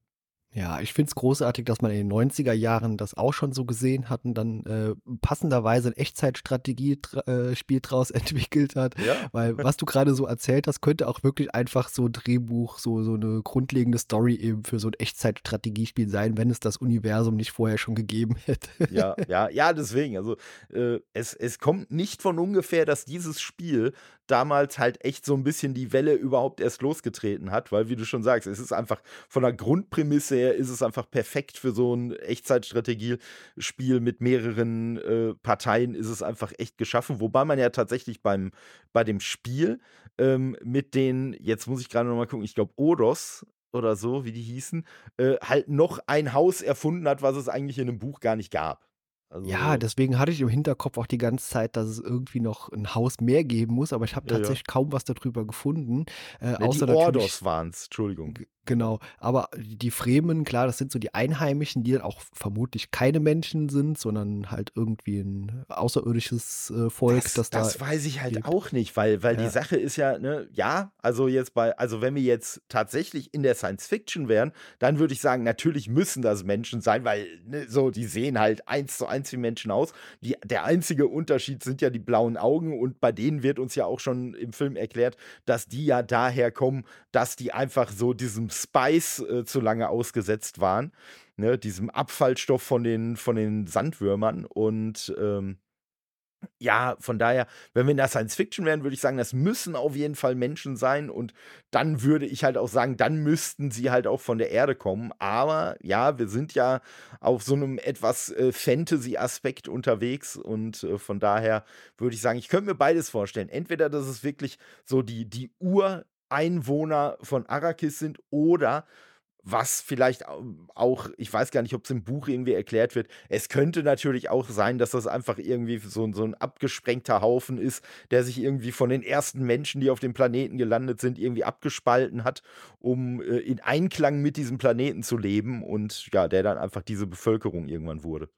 Ja, ich finde es großartig, dass man in den 90er Jahren das auch schon so gesehen hat und dann äh, passenderweise ein Echtzeitstrategie-Spiel äh, draus *laughs* entwickelt hat. Ja. Weil was du gerade so erzählt hast, könnte auch wirklich einfach so ein Drehbuch, so, so eine grundlegende Story eben für so ein Echtzeitstrategiespiel sein, wenn es das Universum nicht vorher schon gegeben *laughs* hätte. Ja, ja, ja, deswegen. Also äh, es, es kommt nicht von ungefähr, dass dieses Spiel damals halt echt so ein bisschen die Welle überhaupt erst losgetreten hat, weil, wie du schon sagst, es ist einfach von der Grundprämisse her ist es einfach perfekt für so ein Echtzeitstrategiespiel mit mehreren äh, Parteien ist es einfach echt geschaffen, wobei man ja tatsächlich beim, bei dem Spiel ähm, mit den, jetzt muss ich gerade noch mal gucken, ich glaube Odos oder so, wie die hießen, äh, halt noch ein Haus erfunden hat, was es eigentlich in einem Buch gar nicht gab. Also ja, deswegen hatte ich im Hinterkopf auch die ganze Zeit, dass es irgendwie noch ein Haus mehr geben muss, aber ich habe ja, tatsächlich ja. kaum was darüber gefunden. Äh, nee, außer die Ordos waren es, Entschuldigung. Genau, aber die Fremen, klar, das sind so die Einheimischen, die dann auch vermutlich keine Menschen sind, sondern halt irgendwie ein außerirdisches äh, Volk, das, das, das da weiß ich halt lebt. auch nicht, weil, weil ja. die Sache ist ja, ne, ja, also jetzt bei, also wenn wir jetzt tatsächlich in der Science Fiction wären, dann würde ich sagen, natürlich müssen das Menschen sein, weil ne, so, die sehen halt eins zu eins wie Menschen aus. Die, der einzige Unterschied sind ja die blauen Augen und bei denen wird uns ja auch schon im Film erklärt, dass die ja daher kommen, dass die einfach so diesem Spice äh, zu lange ausgesetzt waren, ne, diesem Abfallstoff von den, von den Sandwürmern. Und ähm, ja, von daher, wenn wir in der Science Fiction wären, würde ich sagen, das müssen auf jeden Fall Menschen sein. Und dann würde ich halt auch sagen, dann müssten sie halt auch von der Erde kommen. Aber ja, wir sind ja auf so einem etwas äh, Fantasy-Aspekt unterwegs. Und äh, von daher würde ich sagen, ich könnte mir beides vorstellen. Entweder, dass es wirklich so die, die Ur- Einwohner von Arrakis sind oder was vielleicht auch, ich weiß gar nicht, ob es im Buch irgendwie erklärt wird. Es könnte natürlich auch sein, dass das einfach irgendwie so, so ein abgesprengter Haufen ist, der sich irgendwie von den ersten Menschen, die auf dem Planeten gelandet sind, irgendwie abgespalten hat, um äh, in Einklang mit diesem Planeten zu leben und ja, der dann einfach diese Bevölkerung irgendwann wurde.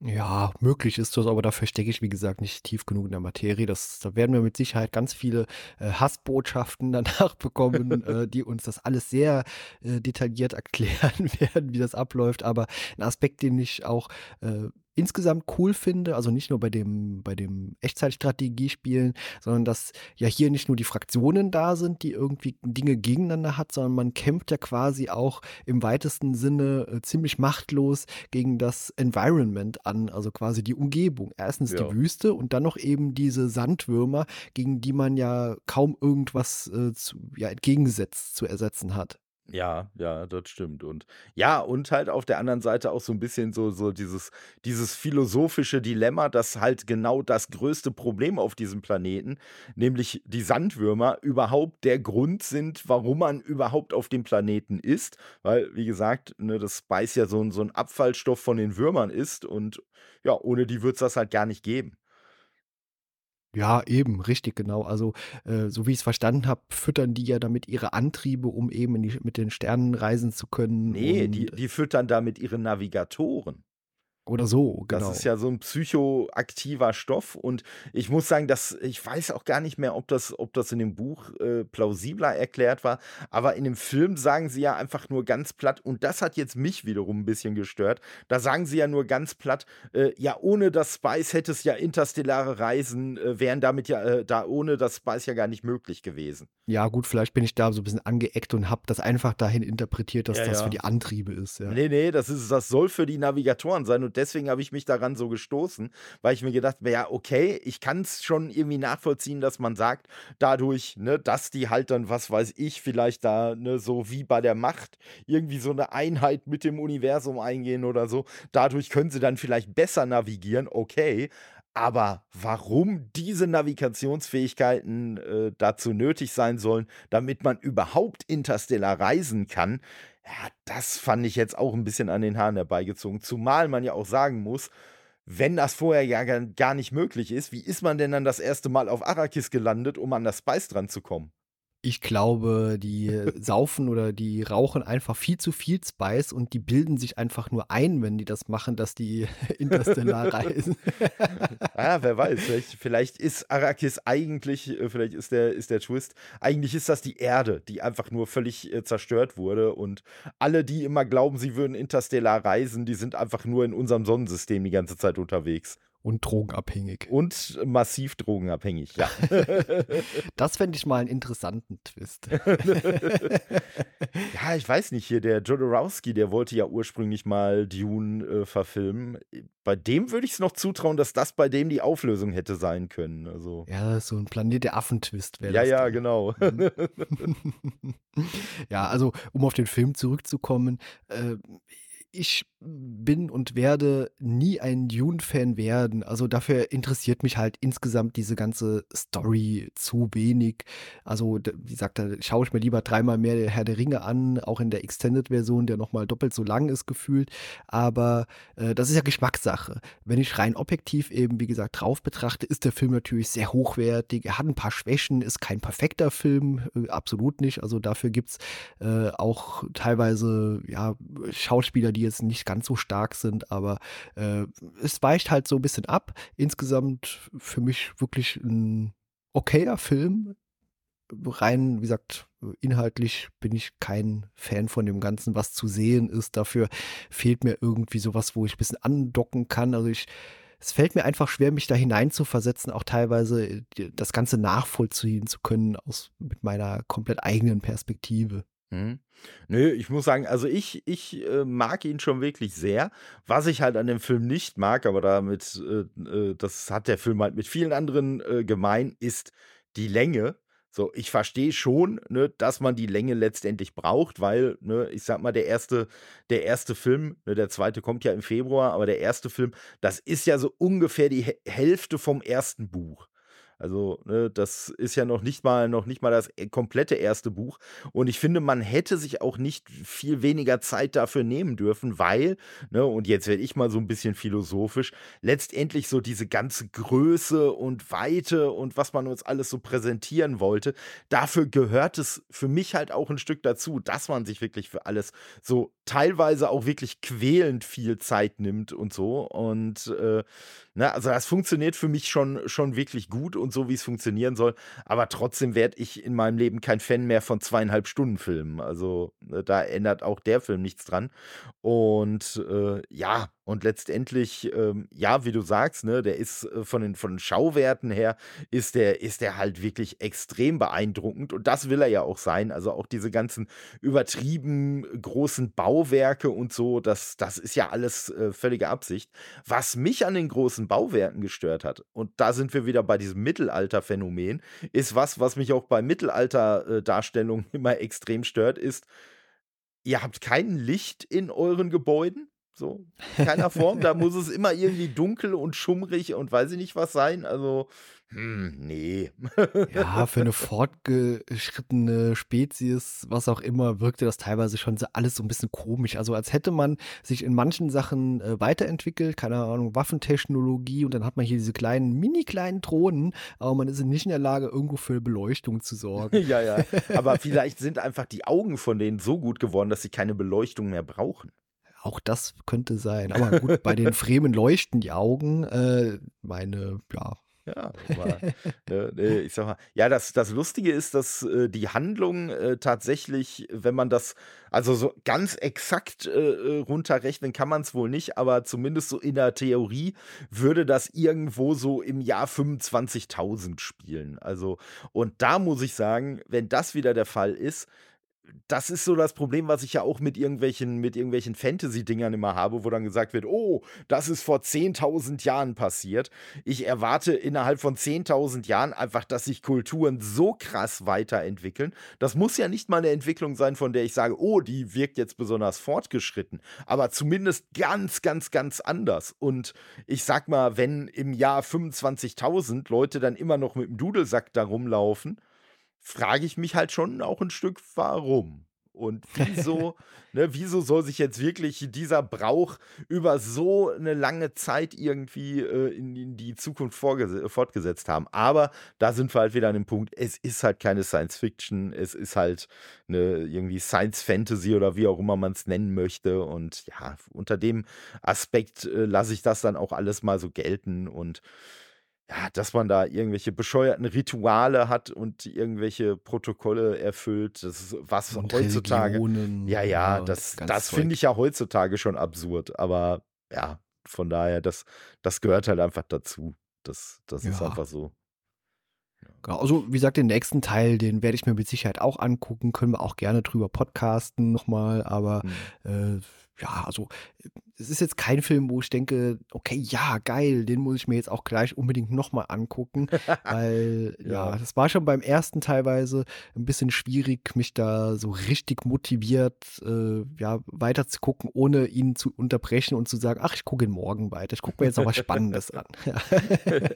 Ja, möglich ist das, aber dafür stecke ich, wie gesagt, nicht tief genug in der Materie. Das, da werden wir mit Sicherheit ganz viele äh, Hassbotschaften *laughs* danach bekommen, *laughs* äh, die uns das alles sehr äh, detailliert *laughs* erklären werden, wie das abläuft. Aber ein Aspekt, den ich auch äh, insgesamt cool finde, also nicht nur bei dem, bei dem Echtzeitstrategiespielen, sondern dass ja hier nicht nur die Fraktionen da sind, die irgendwie Dinge gegeneinander hat, sondern man kämpft ja quasi auch im weitesten Sinne äh, ziemlich machtlos gegen das Environment an, also quasi die Umgebung. Erstens ja. die Wüste und dann noch eben diese Sandwürmer, gegen die man ja kaum irgendwas äh, zu, ja, entgegengesetzt zu ersetzen hat. Ja, ja, das stimmt. Und ja, und halt auf der anderen Seite auch so ein bisschen so, so dieses, dieses philosophische Dilemma, dass halt genau das größte Problem auf diesem Planeten, nämlich die Sandwürmer, überhaupt der Grund sind, warum man überhaupt auf dem Planeten ist. Weil, wie gesagt, ne, das Spice ja so so ein Abfallstoff von den Würmern ist und ja, ohne die wird es das halt gar nicht geben. Ja, eben, richtig, genau. Also, äh, so wie ich es verstanden habe, füttern die ja damit ihre Antriebe, um eben die, mit den Sternen reisen zu können. Nee, die, die füttern damit ihre Navigatoren. Oder so, genau. Das ist ja so ein psychoaktiver Stoff und ich muss sagen, dass ich weiß auch gar nicht mehr, ob das, ob das in dem Buch äh, plausibler erklärt war, aber in dem Film sagen sie ja einfach nur ganz platt und das hat jetzt mich wiederum ein bisschen gestört. Da sagen sie ja nur ganz platt, äh, ja, ohne das Spice hätte es ja interstellare Reisen, äh, wären damit ja, äh, da ohne das Spice ja gar nicht möglich gewesen. Ja, gut, vielleicht bin ich da so ein bisschen angeeckt und habe das einfach dahin interpretiert, dass ja, das ja. für die Antriebe ist. Ja. Nee, nee, das ist, das soll für die Navigatoren sein und deswegen habe ich mich daran so gestoßen, weil ich mir gedacht habe, ja, okay, ich kann es schon irgendwie nachvollziehen, dass man sagt, dadurch, ne, dass die halt dann, was weiß ich, vielleicht da, ne, so wie bei der Macht, irgendwie so eine Einheit mit dem Universum eingehen oder so. Dadurch können sie dann vielleicht besser navigieren, okay. Aber warum diese Navigationsfähigkeiten äh, dazu nötig sein sollen, damit man überhaupt interstellar reisen kann, ja, das fand ich jetzt auch ein bisschen an den Haaren herbeigezogen. Zumal man ja auch sagen muss, wenn das vorher ja gar nicht möglich ist, wie ist man denn dann das erste Mal auf Arrakis gelandet, um an das Spice dran zu kommen? Ich glaube, die *laughs* saufen oder die rauchen einfach viel zu viel Spice und die bilden sich einfach nur ein, wenn die das machen, dass die *laughs* interstellar reisen. ja, *laughs* wer weiß. Vielleicht, vielleicht, ist Arrakis eigentlich, äh, vielleicht ist der, ist der Twist, eigentlich ist das die Erde, die einfach nur völlig äh, zerstört wurde und alle, die immer glauben, sie würden interstellar reisen, die sind einfach nur in unserem Sonnensystem die ganze Zeit unterwegs. Und drogenabhängig. Und massiv drogenabhängig, ja. *laughs* das fände ich mal einen interessanten Twist. *laughs* ja, ich weiß nicht, hier der Jodorowsky, der wollte ja ursprünglich mal Dune äh, verfilmen. Bei dem würde ich es noch zutrauen, dass das bei dem die Auflösung hätte sein können. Also. Ja, so ein Planet der Affen-Twist wäre ja, das. Ja, ja, genau. *laughs* Ja, also um auf den Film zurückzukommen, äh, ich bin und werde nie ein Dune-Fan werden. Also dafür interessiert mich halt insgesamt diese ganze Story zu wenig. Also wie gesagt, da schaue ich mir lieber dreimal mehr Herr der Ringe an, auch in der Extended-Version, der nochmal doppelt so lang ist gefühlt. Aber äh, das ist ja Geschmackssache. Wenn ich rein objektiv eben, wie gesagt, drauf betrachte, ist der Film natürlich sehr hochwertig. Er hat ein paar Schwächen, ist kein perfekter Film, äh, absolut nicht. Also dafür gibt es äh, auch teilweise ja, Schauspieler, die jetzt nicht ganz so stark sind, aber äh, es weicht halt so ein bisschen ab. Insgesamt für mich wirklich ein okayer Film. Rein, wie gesagt, inhaltlich bin ich kein Fan von dem Ganzen, was zu sehen ist. Dafür fehlt mir irgendwie sowas, wo ich ein bisschen andocken kann. Also ich, es fällt mir einfach schwer, mich da hineinzuversetzen, auch teilweise das Ganze nachvollziehen zu können aus mit meiner komplett eigenen Perspektive. Mhm. Nö, ich muss sagen, also ich, ich äh, mag ihn schon wirklich sehr. Was ich halt an dem Film nicht mag, aber damit, äh, äh, das hat der Film halt mit vielen anderen äh, gemein, ist die Länge. So, ich verstehe schon, ne, dass man die Länge letztendlich braucht, weil, ne, ich sag mal, der erste, der erste Film, ne, der zweite kommt ja im Februar, aber der erste Film, das ist ja so ungefähr die Hälfte vom ersten Buch. Also, ne, das ist ja noch nicht mal noch nicht mal das e komplette erste Buch. Und ich finde, man hätte sich auch nicht viel weniger Zeit dafür nehmen dürfen, weil, ne, und jetzt werde ich mal so ein bisschen philosophisch, letztendlich so diese ganze Größe und Weite und was man uns alles so präsentieren wollte, dafür gehört es für mich halt auch ein Stück dazu, dass man sich wirklich für alles so teilweise auch wirklich quälend viel Zeit nimmt und so. Und äh, ne, also das funktioniert für mich schon, schon wirklich gut so, wie es funktionieren soll. Aber trotzdem werde ich in meinem Leben kein Fan mehr von zweieinhalb Stunden Filmen. Also ne, da ändert auch der Film nichts dran. Und äh, ja, und letztendlich, ähm, ja, wie du sagst, ne, der ist äh, von den, von den Schauwerten her, ist der, ist der halt wirklich extrem beeindruckend. Und das will er ja auch sein. Also auch diese ganzen übertrieben großen Bauwerke und so, das, das ist ja alles äh, völlige Absicht. Was mich an den großen Bauwerken gestört hat, und da sind wir wieder bei diesem Mittelalter-Phänomen, ist was, was mich auch bei Mittelalter-Darstellungen *laughs* immer extrem stört, ist, ihr habt kein Licht in euren Gebäuden. So, keiner Form. da muss es immer irgendwie dunkel und schummrig und weiß ich nicht was sein. Also, hm, nee. Ja, für eine fortgeschrittene Spezies, was auch immer, wirkte das teilweise schon alles so ein bisschen komisch. Also als hätte man sich in manchen Sachen äh, weiterentwickelt, keine Ahnung, Waffentechnologie und dann hat man hier diese kleinen, mini kleinen Drohnen, aber man ist nicht in der Lage, irgendwo für Beleuchtung zu sorgen. ja, ja. *laughs* Aber vielleicht sind einfach die Augen von denen so gut geworden, dass sie keine Beleuchtung mehr brauchen. Auch das könnte sein. Aber gut, bei den *laughs* Fremen leuchten die Augen. Äh, meine, ja. Ja, aber, ne, ne, ich sag mal, ja, das, das Lustige ist, dass äh, die Handlung äh, tatsächlich, wenn man das, also so ganz exakt äh, äh runterrechnen kann man es wohl nicht, aber zumindest so in der Theorie würde das irgendwo so im Jahr 25.000 spielen. Also, und da muss ich sagen, wenn das wieder der Fall ist, das ist so das Problem, was ich ja auch mit irgendwelchen, mit irgendwelchen Fantasy-Dingern immer habe, wo dann gesagt wird, oh, das ist vor 10.000 Jahren passiert. Ich erwarte innerhalb von 10.000 Jahren einfach, dass sich Kulturen so krass weiterentwickeln. Das muss ja nicht mal eine Entwicklung sein, von der ich sage, oh, die wirkt jetzt besonders fortgeschritten, aber zumindest ganz, ganz, ganz anders. Und ich sag mal, wenn im Jahr 25.000 Leute dann immer noch mit dem Dudelsack da rumlaufen, frage ich mich halt schon auch ein Stück, warum. Und *laughs* wieso, ne, wieso soll sich jetzt wirklich dieser Brauch über so eine lange Zeit irgendwie äh, in, in, die Zukunft fortgesetzt haben? Aber da sind wir halt wieder an dem Punkt, es ist halt keine Science Fiction, es ist halt eine irgendwie Science Fantasy oder wie auch immer man es nennen möchte. Und ja, unter dem Aspekt äh, lasse ich das dann auch alles mal so gelten und ja, dass man da irgendwelche bescheuerten Rituale hat und irgendwelche Protokolle erfüllt, das ist was und heutzutage. Ja, ja, das, das finde ich ja heutzutage schon absurd. Aber ja, von daher, das, das gehört halt einfach dazu. Das, das ja. ist einfach so. Genau, also wie gesagt, den nächsten Teil, den werde ich mir mit Sicherheit auch angucken, können wir auch gerne drüber podcasten nochmal, aber hm. äh, ja, also es ist jetzt kein Film, wo ich denke, okay, ja, geil, den muss ich mir jetzt auch gleich unbedingt nochmal angucken, *laughs* weil ja. ja. das war schon beim ersten teilweise ein bisschen schwierig, mich da so richtig motiviert, äh, ja, weiter zu gucken, ohne ihn zu unterbrechen und zu sagen, ach, ich gucke ihn morgen weiter, ich gucke mir jetzt noch was Spannendes an. *laughs* *laughs*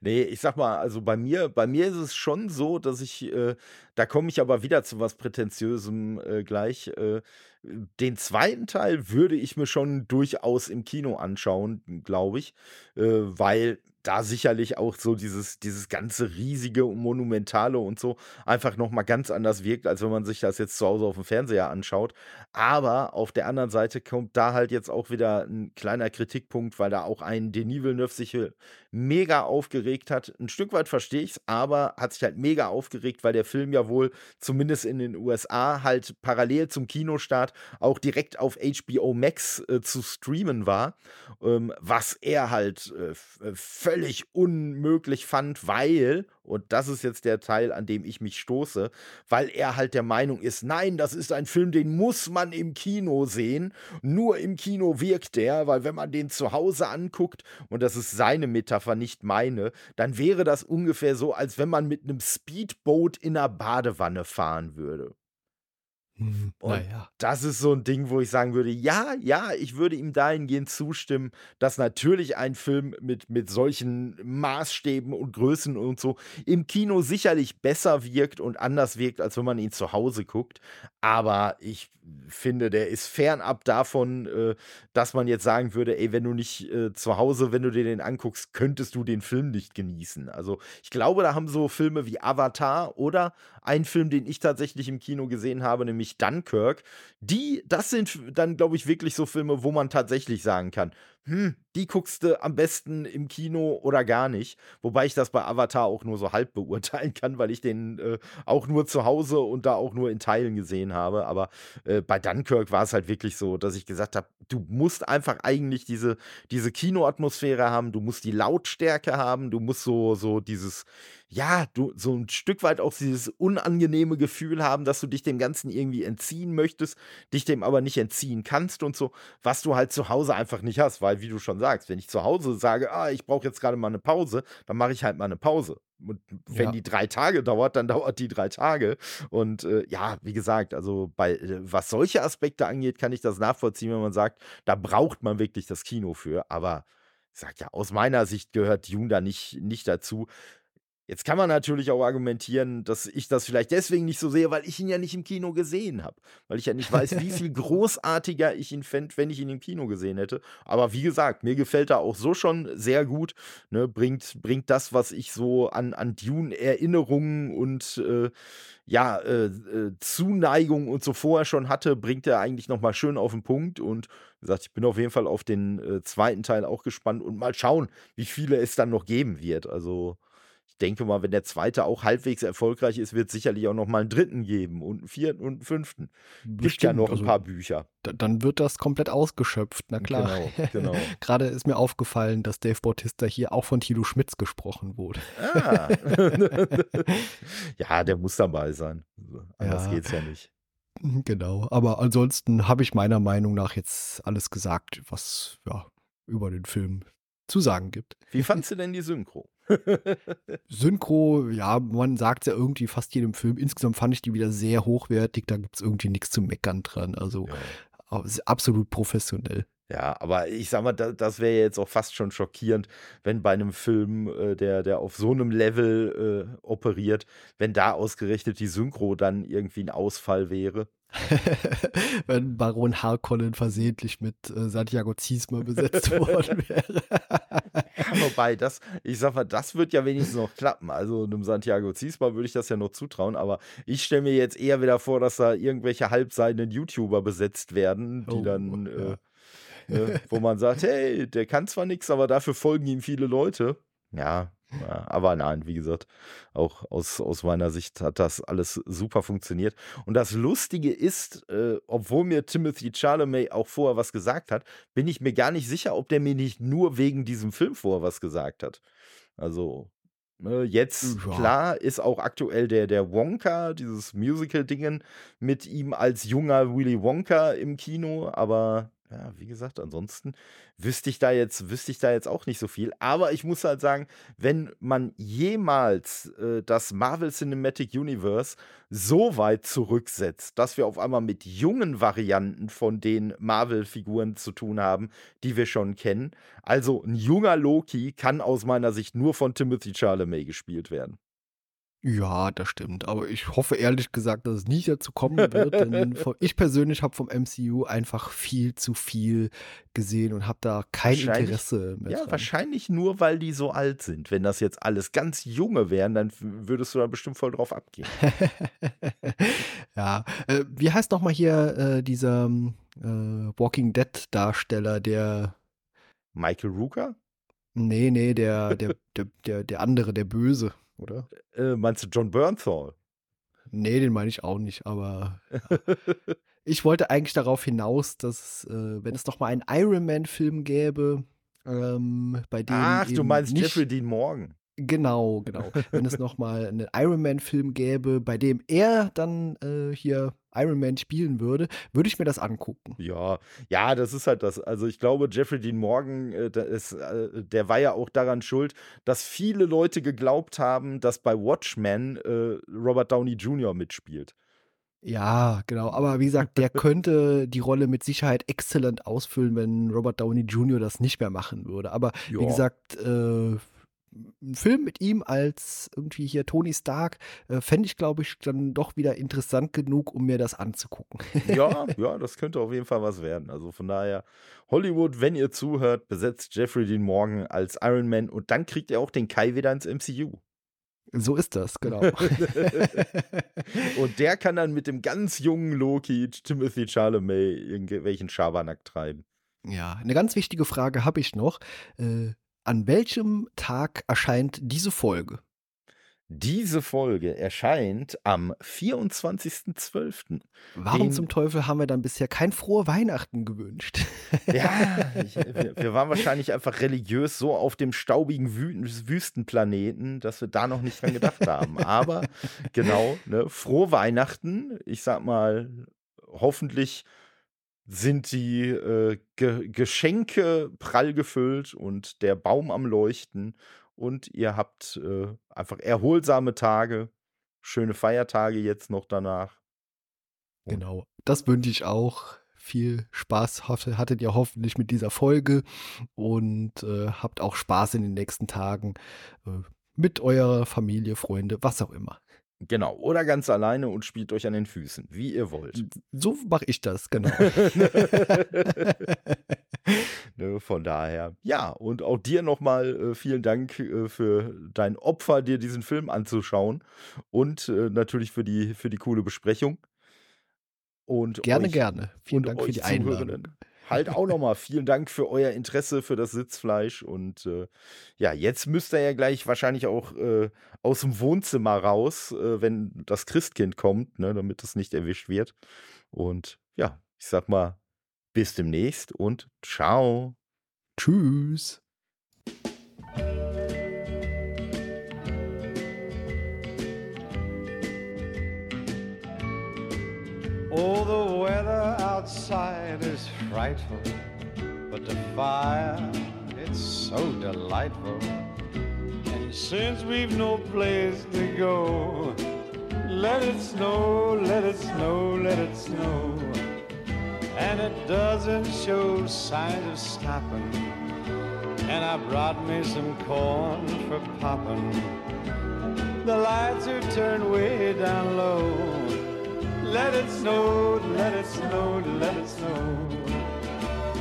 nee, ich sag mal, also bei mir, bei mir ist es schon so, dass ich, äh, da komme ich aber wieder zu was Prätentiösem äh, gleich, äh, den zweiten Teil würde ich mir schon durchaus im Kino anschauen, glaube ich, äh, weil da sicherlich auch so dieses, dieses ganze riesige und monumentale und so einfach nochmal ganz anders wirkt, als wenn man sich das jetzt zu Hause auf dem Fernseher anschaut. Aber auf der anderen Seite kommt da halt jetzt auch wieder ein kleiner Kritikpunkt, weil da auch ein Denis Villeneuve sich mega aufgeregt hat. Ein Stück weit verstehe ich es, aber hat sich halt mega aufgeregt, weil der Film ja wohl zumindest in den USA halt parallel zum Kinostart auch direkt auf HBO Max äh, zu streamen war, ähm, was er halt äh, völlig unmöglich fand, weil, und das ist jetzt der Teil, an dem ich mich stoße, weil er halt der Meinung ist, nein, das ist ein Film, den muss man im Kino sehen. Nur im Kino wirkt der, weil wenn man den zu Hause anguckt, und das ist seine Metapher, nicht meine, dann wäre das ungefähr so, als wenn man mit einem Speedboat in einer Badewanne fahren würde. Und naja. das ist so ein Ding, wo ich sagen würde, ja, ja, ich würde ihm dahingehend zustimmen, dass natürlich ein Film mit, mit solchen Maßstäben und Größen und so im Kino sicherlich besser wirkt und anders wirkt, als wenn man ihn zu Hause guckt. Aber ich finde, der ist fernab davon, äh, dass man jetzt sagen würde, ey, wenn du nicht äh, zu Hause, wenn du dir den anguckst, könntest du den Film nicht genießen. Also ich glaube, da haben so Filme wie Avatar oder ein Film, den ich tatsächlich im Kino gesehen habe, nämlich Dunkirk, die, das sind dann, glaube ich, wirklich so Filme, wo man tatsächlich sagen kann, hm, die guckst du am besten im Kino oder gar nicht. Wobei ich das bei Avatar auch nur so halb beurteilen kann, weil ich den äh, auch nur zu Hause und da auch nur in Teilen gesehen habe. Aber äh, bei Dunkirk war es halt wirklich so, dass ich gesagt habe, du musst einfach eigentlich diese, diese Kinoatmosphäre haben, du musst die Lautstärke haben, du musst so, so dieses, ja, du so ein Stück weit auch dieses unangenehme Gefühl haben, dass du dich dem Ganzen irgendwie entziehen möchtest, dich dem aber nicht entziehen kannst und so, was du halt zu Hause einfach nicht hast, weil, wie du schon sagst, wenn ich zu Hause sage, ah, ich brauche jetzt gerade mal eine Pause, dann mache ich halt mal eine Pause. Und wenn Ja. die drei Tage dauert, dann *laughs* dauert die drei Tage. Und äh, ja, wie gesagt, also bei äh, was solche Aspekte angeht, kann ich das nachvollziehen, wenn man sagt, da braucht man wirklich das Kino für. Aber ich sag ja, aus meiner Sicht gehört Dune da nicht, nicht dazu. Jetzt kann man natürlich auch argumentieren, dass ich das vielleicht deswegen nicht so sehe, weil ich ihn ja nicht im Kino gesehen habe. Weil ich ja nicht weiß, wie viel *laughs* großartiger ich ihn fände, wenn ich ihn im Kino gesehen hätte. Aber wie gesagt, mir gefällt er auch so schon sehr gut. Ne? Bringt, bringt das, was ich so an, an Dune-Erinnerungen und äh, ja, äh, äh, Zuneigung und so vorher schon hatte, bringt er eigentlich nochmal schön auf den Punkt. Und wie gesagt, ich bin auf jeden Fall auf den äh, zweiten Teil auch gespannt und mal schauen, wie viele es dann noch geben wird. Also denke mal, wenn der zweite auch halbwegs erfolgreich ist, wird es sicherlich auch noch mal einen dritten geben und einen vierten und einen fünften. Gibt ja Bestimmt, noch ein also, paar Bücher. da- dann wird das komplett ausgeschöpft, na klar. Genau, genau. *laughs* Gerade ist mir aufgefallen, dass Dave Bautista hier auch von Tilo Schmitz gesprochen wurde. Ah. *laughs* ja, der muss dabei sein. Anders Ja. geht's ja nicht. Genau, aber ansonsten habe ich meiner Meinung nach jetzt alles gesagt, was ja über den Film zu sagen gibt. Wie fandst du denn die Synchro? *laughs* Synchro, ja, man sagt ja irgendwie fast jedem Film. Insgesamt fand ich die wieder sehr hochwertig, da gibt es irgendwie nichts zu meckern dran. Also ist absolut professionell. Ja, aber ich sag mal, da, das wäre jetzt auch fast schon schockierend, wenn bei einem Film, äh, der, der auf so einem Level äh, operiert, wenn da ausgerechnet die Synchro dann irgendwie ein Ausfall wäre. *laughs* Wenn Baron Harkonnen versehentlich mit äh, Santiago Ziesmer besetzt *laughs* worden wäre. Ja, *laughs* wobei, das, ich sag mal, das wird ja wenigstens noch klappen. Also einem Santiago Ziesma würde ich das ja noch zutrauen, aber ich stelle mir jetzt eher wieder vor, dass da irgendwelche halbseidenen YouTuber besetzt werden, die Oh, dann, ja. äh, ne, wo man sagt, hey, der kann zwar nichts, aber dafür folgen ihm viele Leute. Ja, aber nein, wie gesagt, auch aus, aus meiner Sicht hat das alles super funktioniert. Und das Lustige ist, äh, obwohl mir Timothy Chalamet auch vorher was gesagt hat, bin ich mir gar nicht sicher, ob der mir nicht nur wegen diesem Film vorher was gesagt hat. Also, ne, jetzt, Ja. klar, ist auch aktuell der, der Wonka, dieses Musical-Dingen, mit ihm als junger Willy Wonka im Kino, aber ja, wie gesagt, ansonsten wüsste ich da jetzt, wüsste ich da jetzt auch nicht so viel. Aber ich muss halt sagen, wenn man jemals äh, das Marvel Cinematic Universe so weit zurücksetzt, dass wir auf einmal mit jungen Varianten von den Marvel-Figuren zu tun haben, die wir schon kennen. Also ein junger Loki kann aus meiner Sicht nur von Timothy Chalamet gespielt werden. Ja, das stimmt. Aber ich hoffe ehrlich gesagt, dass es nicht dazu kommen wird. Denn *laughs* ich persönlich habe vom MCU einfach viel zu viel gesehen und habe da kein Interesse mehr. Ja, dran. wahrscheinlich nur, weil die so alt sind. Wenn das jetzt alles ganz junge wären, dann würdest du da bestimmt voll drauf abgehen. *laughs* ja, äh, wie heißt nochmal hier äh, dieser ähm, äh, Walking Dead Darsteller, der, Michael Rooker? nee, nee, der, der, der, der, der andere, der Böse, oder? Äh, meinst du John Bernthal? Nee, den meine ich auch nicht, aber *laughs* ich wollte eigentlich darauf hinaus, dass, äh, wenn es nochmal einen Iron Man-Film gäbe, ähm, bei dem. Ach, du meinst nicht, Jeffrey Dean Morgan. Genau, genau. Wenn es nochmal einen Iron Man-Film gäbe, bei dem er dann äh, hier Iron Man spielen würde, würde ich mir das angucken. Ja, ja, das ist halt das. Also ich glaube, Jeffrey Dean Morgan, äh, der, ist, äh, der war ja auch daran schuld, dass viele Leute geglaubt haben, dass bei Watchmen äh, Robert Downey Jr. mitspielt. Ja, genau. Aber wie gesagt, der *laughs* könnte die Rolle mit Sicherheit exzellent ausfüllen, wenn Robert Downey Jr. das nicht mehr machen würde. Aber wie Ja. gesagt, äh, ein Film mit ihm als irgendwie hier Tony Stark äh, fände ich, glaube ich, dann doch wieder interessant genug, um mir das anzugucken. *laughs* Ja, ja, das könnte auf jeden Fall was werden. Also von daher, Hollywood, wenn ihr zuhört, besetzt Jeffrey Dean Morgan als Iron Man und dann kriegt ihr auch den Kai wieder ins MCU. So ist das, genau. *laughs* Und der kann dann mit dem ganz jungen Loki, Timothy Chalamet, irgendwelchen Schabernack treiben. ja, eine ganz wichtige Frage habe ich noch. Äh, an welchem Tag erscheint diese Folge? Diese Folge erscheint am 24.12. Warum Den- zum Teufel haben wir dann bisher kein frohe Weihnachten gewünscht? *laughs* Ja, ich, wir, wir waren wahrscheinlich einfach religiös so auf dem staubigen Wü Wüstenplaneten, dass wir da noch nicht dran gedacht haben. Aber genau, ne, frohe Weihnachten. Ich sag mal, hoffentlich sind die äh, Ge Geschenke prall gefüllt und der Baum am Leuchten und ihr habt äh, einfach erholsame Tage, schöne Feiertage jetzt noch danach. Genau, das wünsche ich auch. Viel Spaß hatte- hattet ihr hoffentlich mit dieser Folge und äh, habt auch Spaß in den nächsten Tagen äh, mit eurer Familie, Freunde, was auch immer. Genau, oder ganz alleine und spielt euch an den Füßen, wie ihr wollt. So mache ich das, genau. *laughs* *laughs* ne, von daher, ja, und auch dir nochmal äh, vielen Dank äh, für dein Opfer, dir diesen Film anzuschauen und äh, natürlich für die, für die coole Besprechung. Und gerne, euch, gerne. Vielen Dank für die Einladung. Halt auch nochmal vielen Dank für euer Interesse für das Sitzfleisch. Und äh, ja, jetzt müsst ihr ja gleich wahrscheinlich auch äh, aus dem Wohnzimmer raus, äh, wenn das Christkind kommt, ne, damit es nicht erwischt wird. Und ja, ich sag mal, bis demnächst und ciao. Tschüss. Oh, the weather outside is frightful, but the fire, it's so delightful. And since we've no place to go, let it snow, let it snow, let it snow. And it doesn't show signs of stopping. And I brought me some corn for popping. The lights are turned way down low. Let it snow, let it snow, let it snow.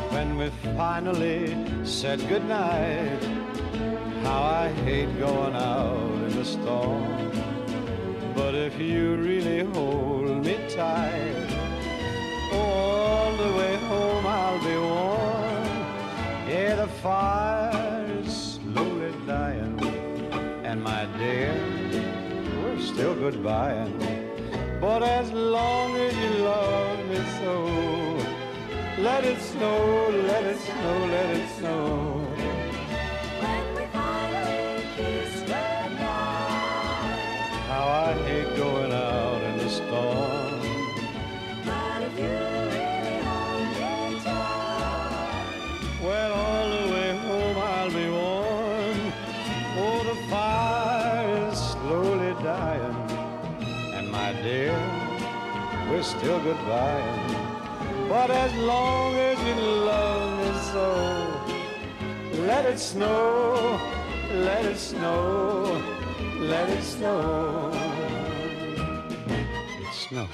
When we finally said goodnight, how I hate going out in the storm. But if you really hold me tight, all the way home I'll be warm. Yeah, the fire's slowly dying, and my dear, we're still goodbying. But as long as you love me so, let it snow, let it snow, let it snow. Still goodbying. But as long as you love me so, let it snow, let it snow, let it snow. It snow.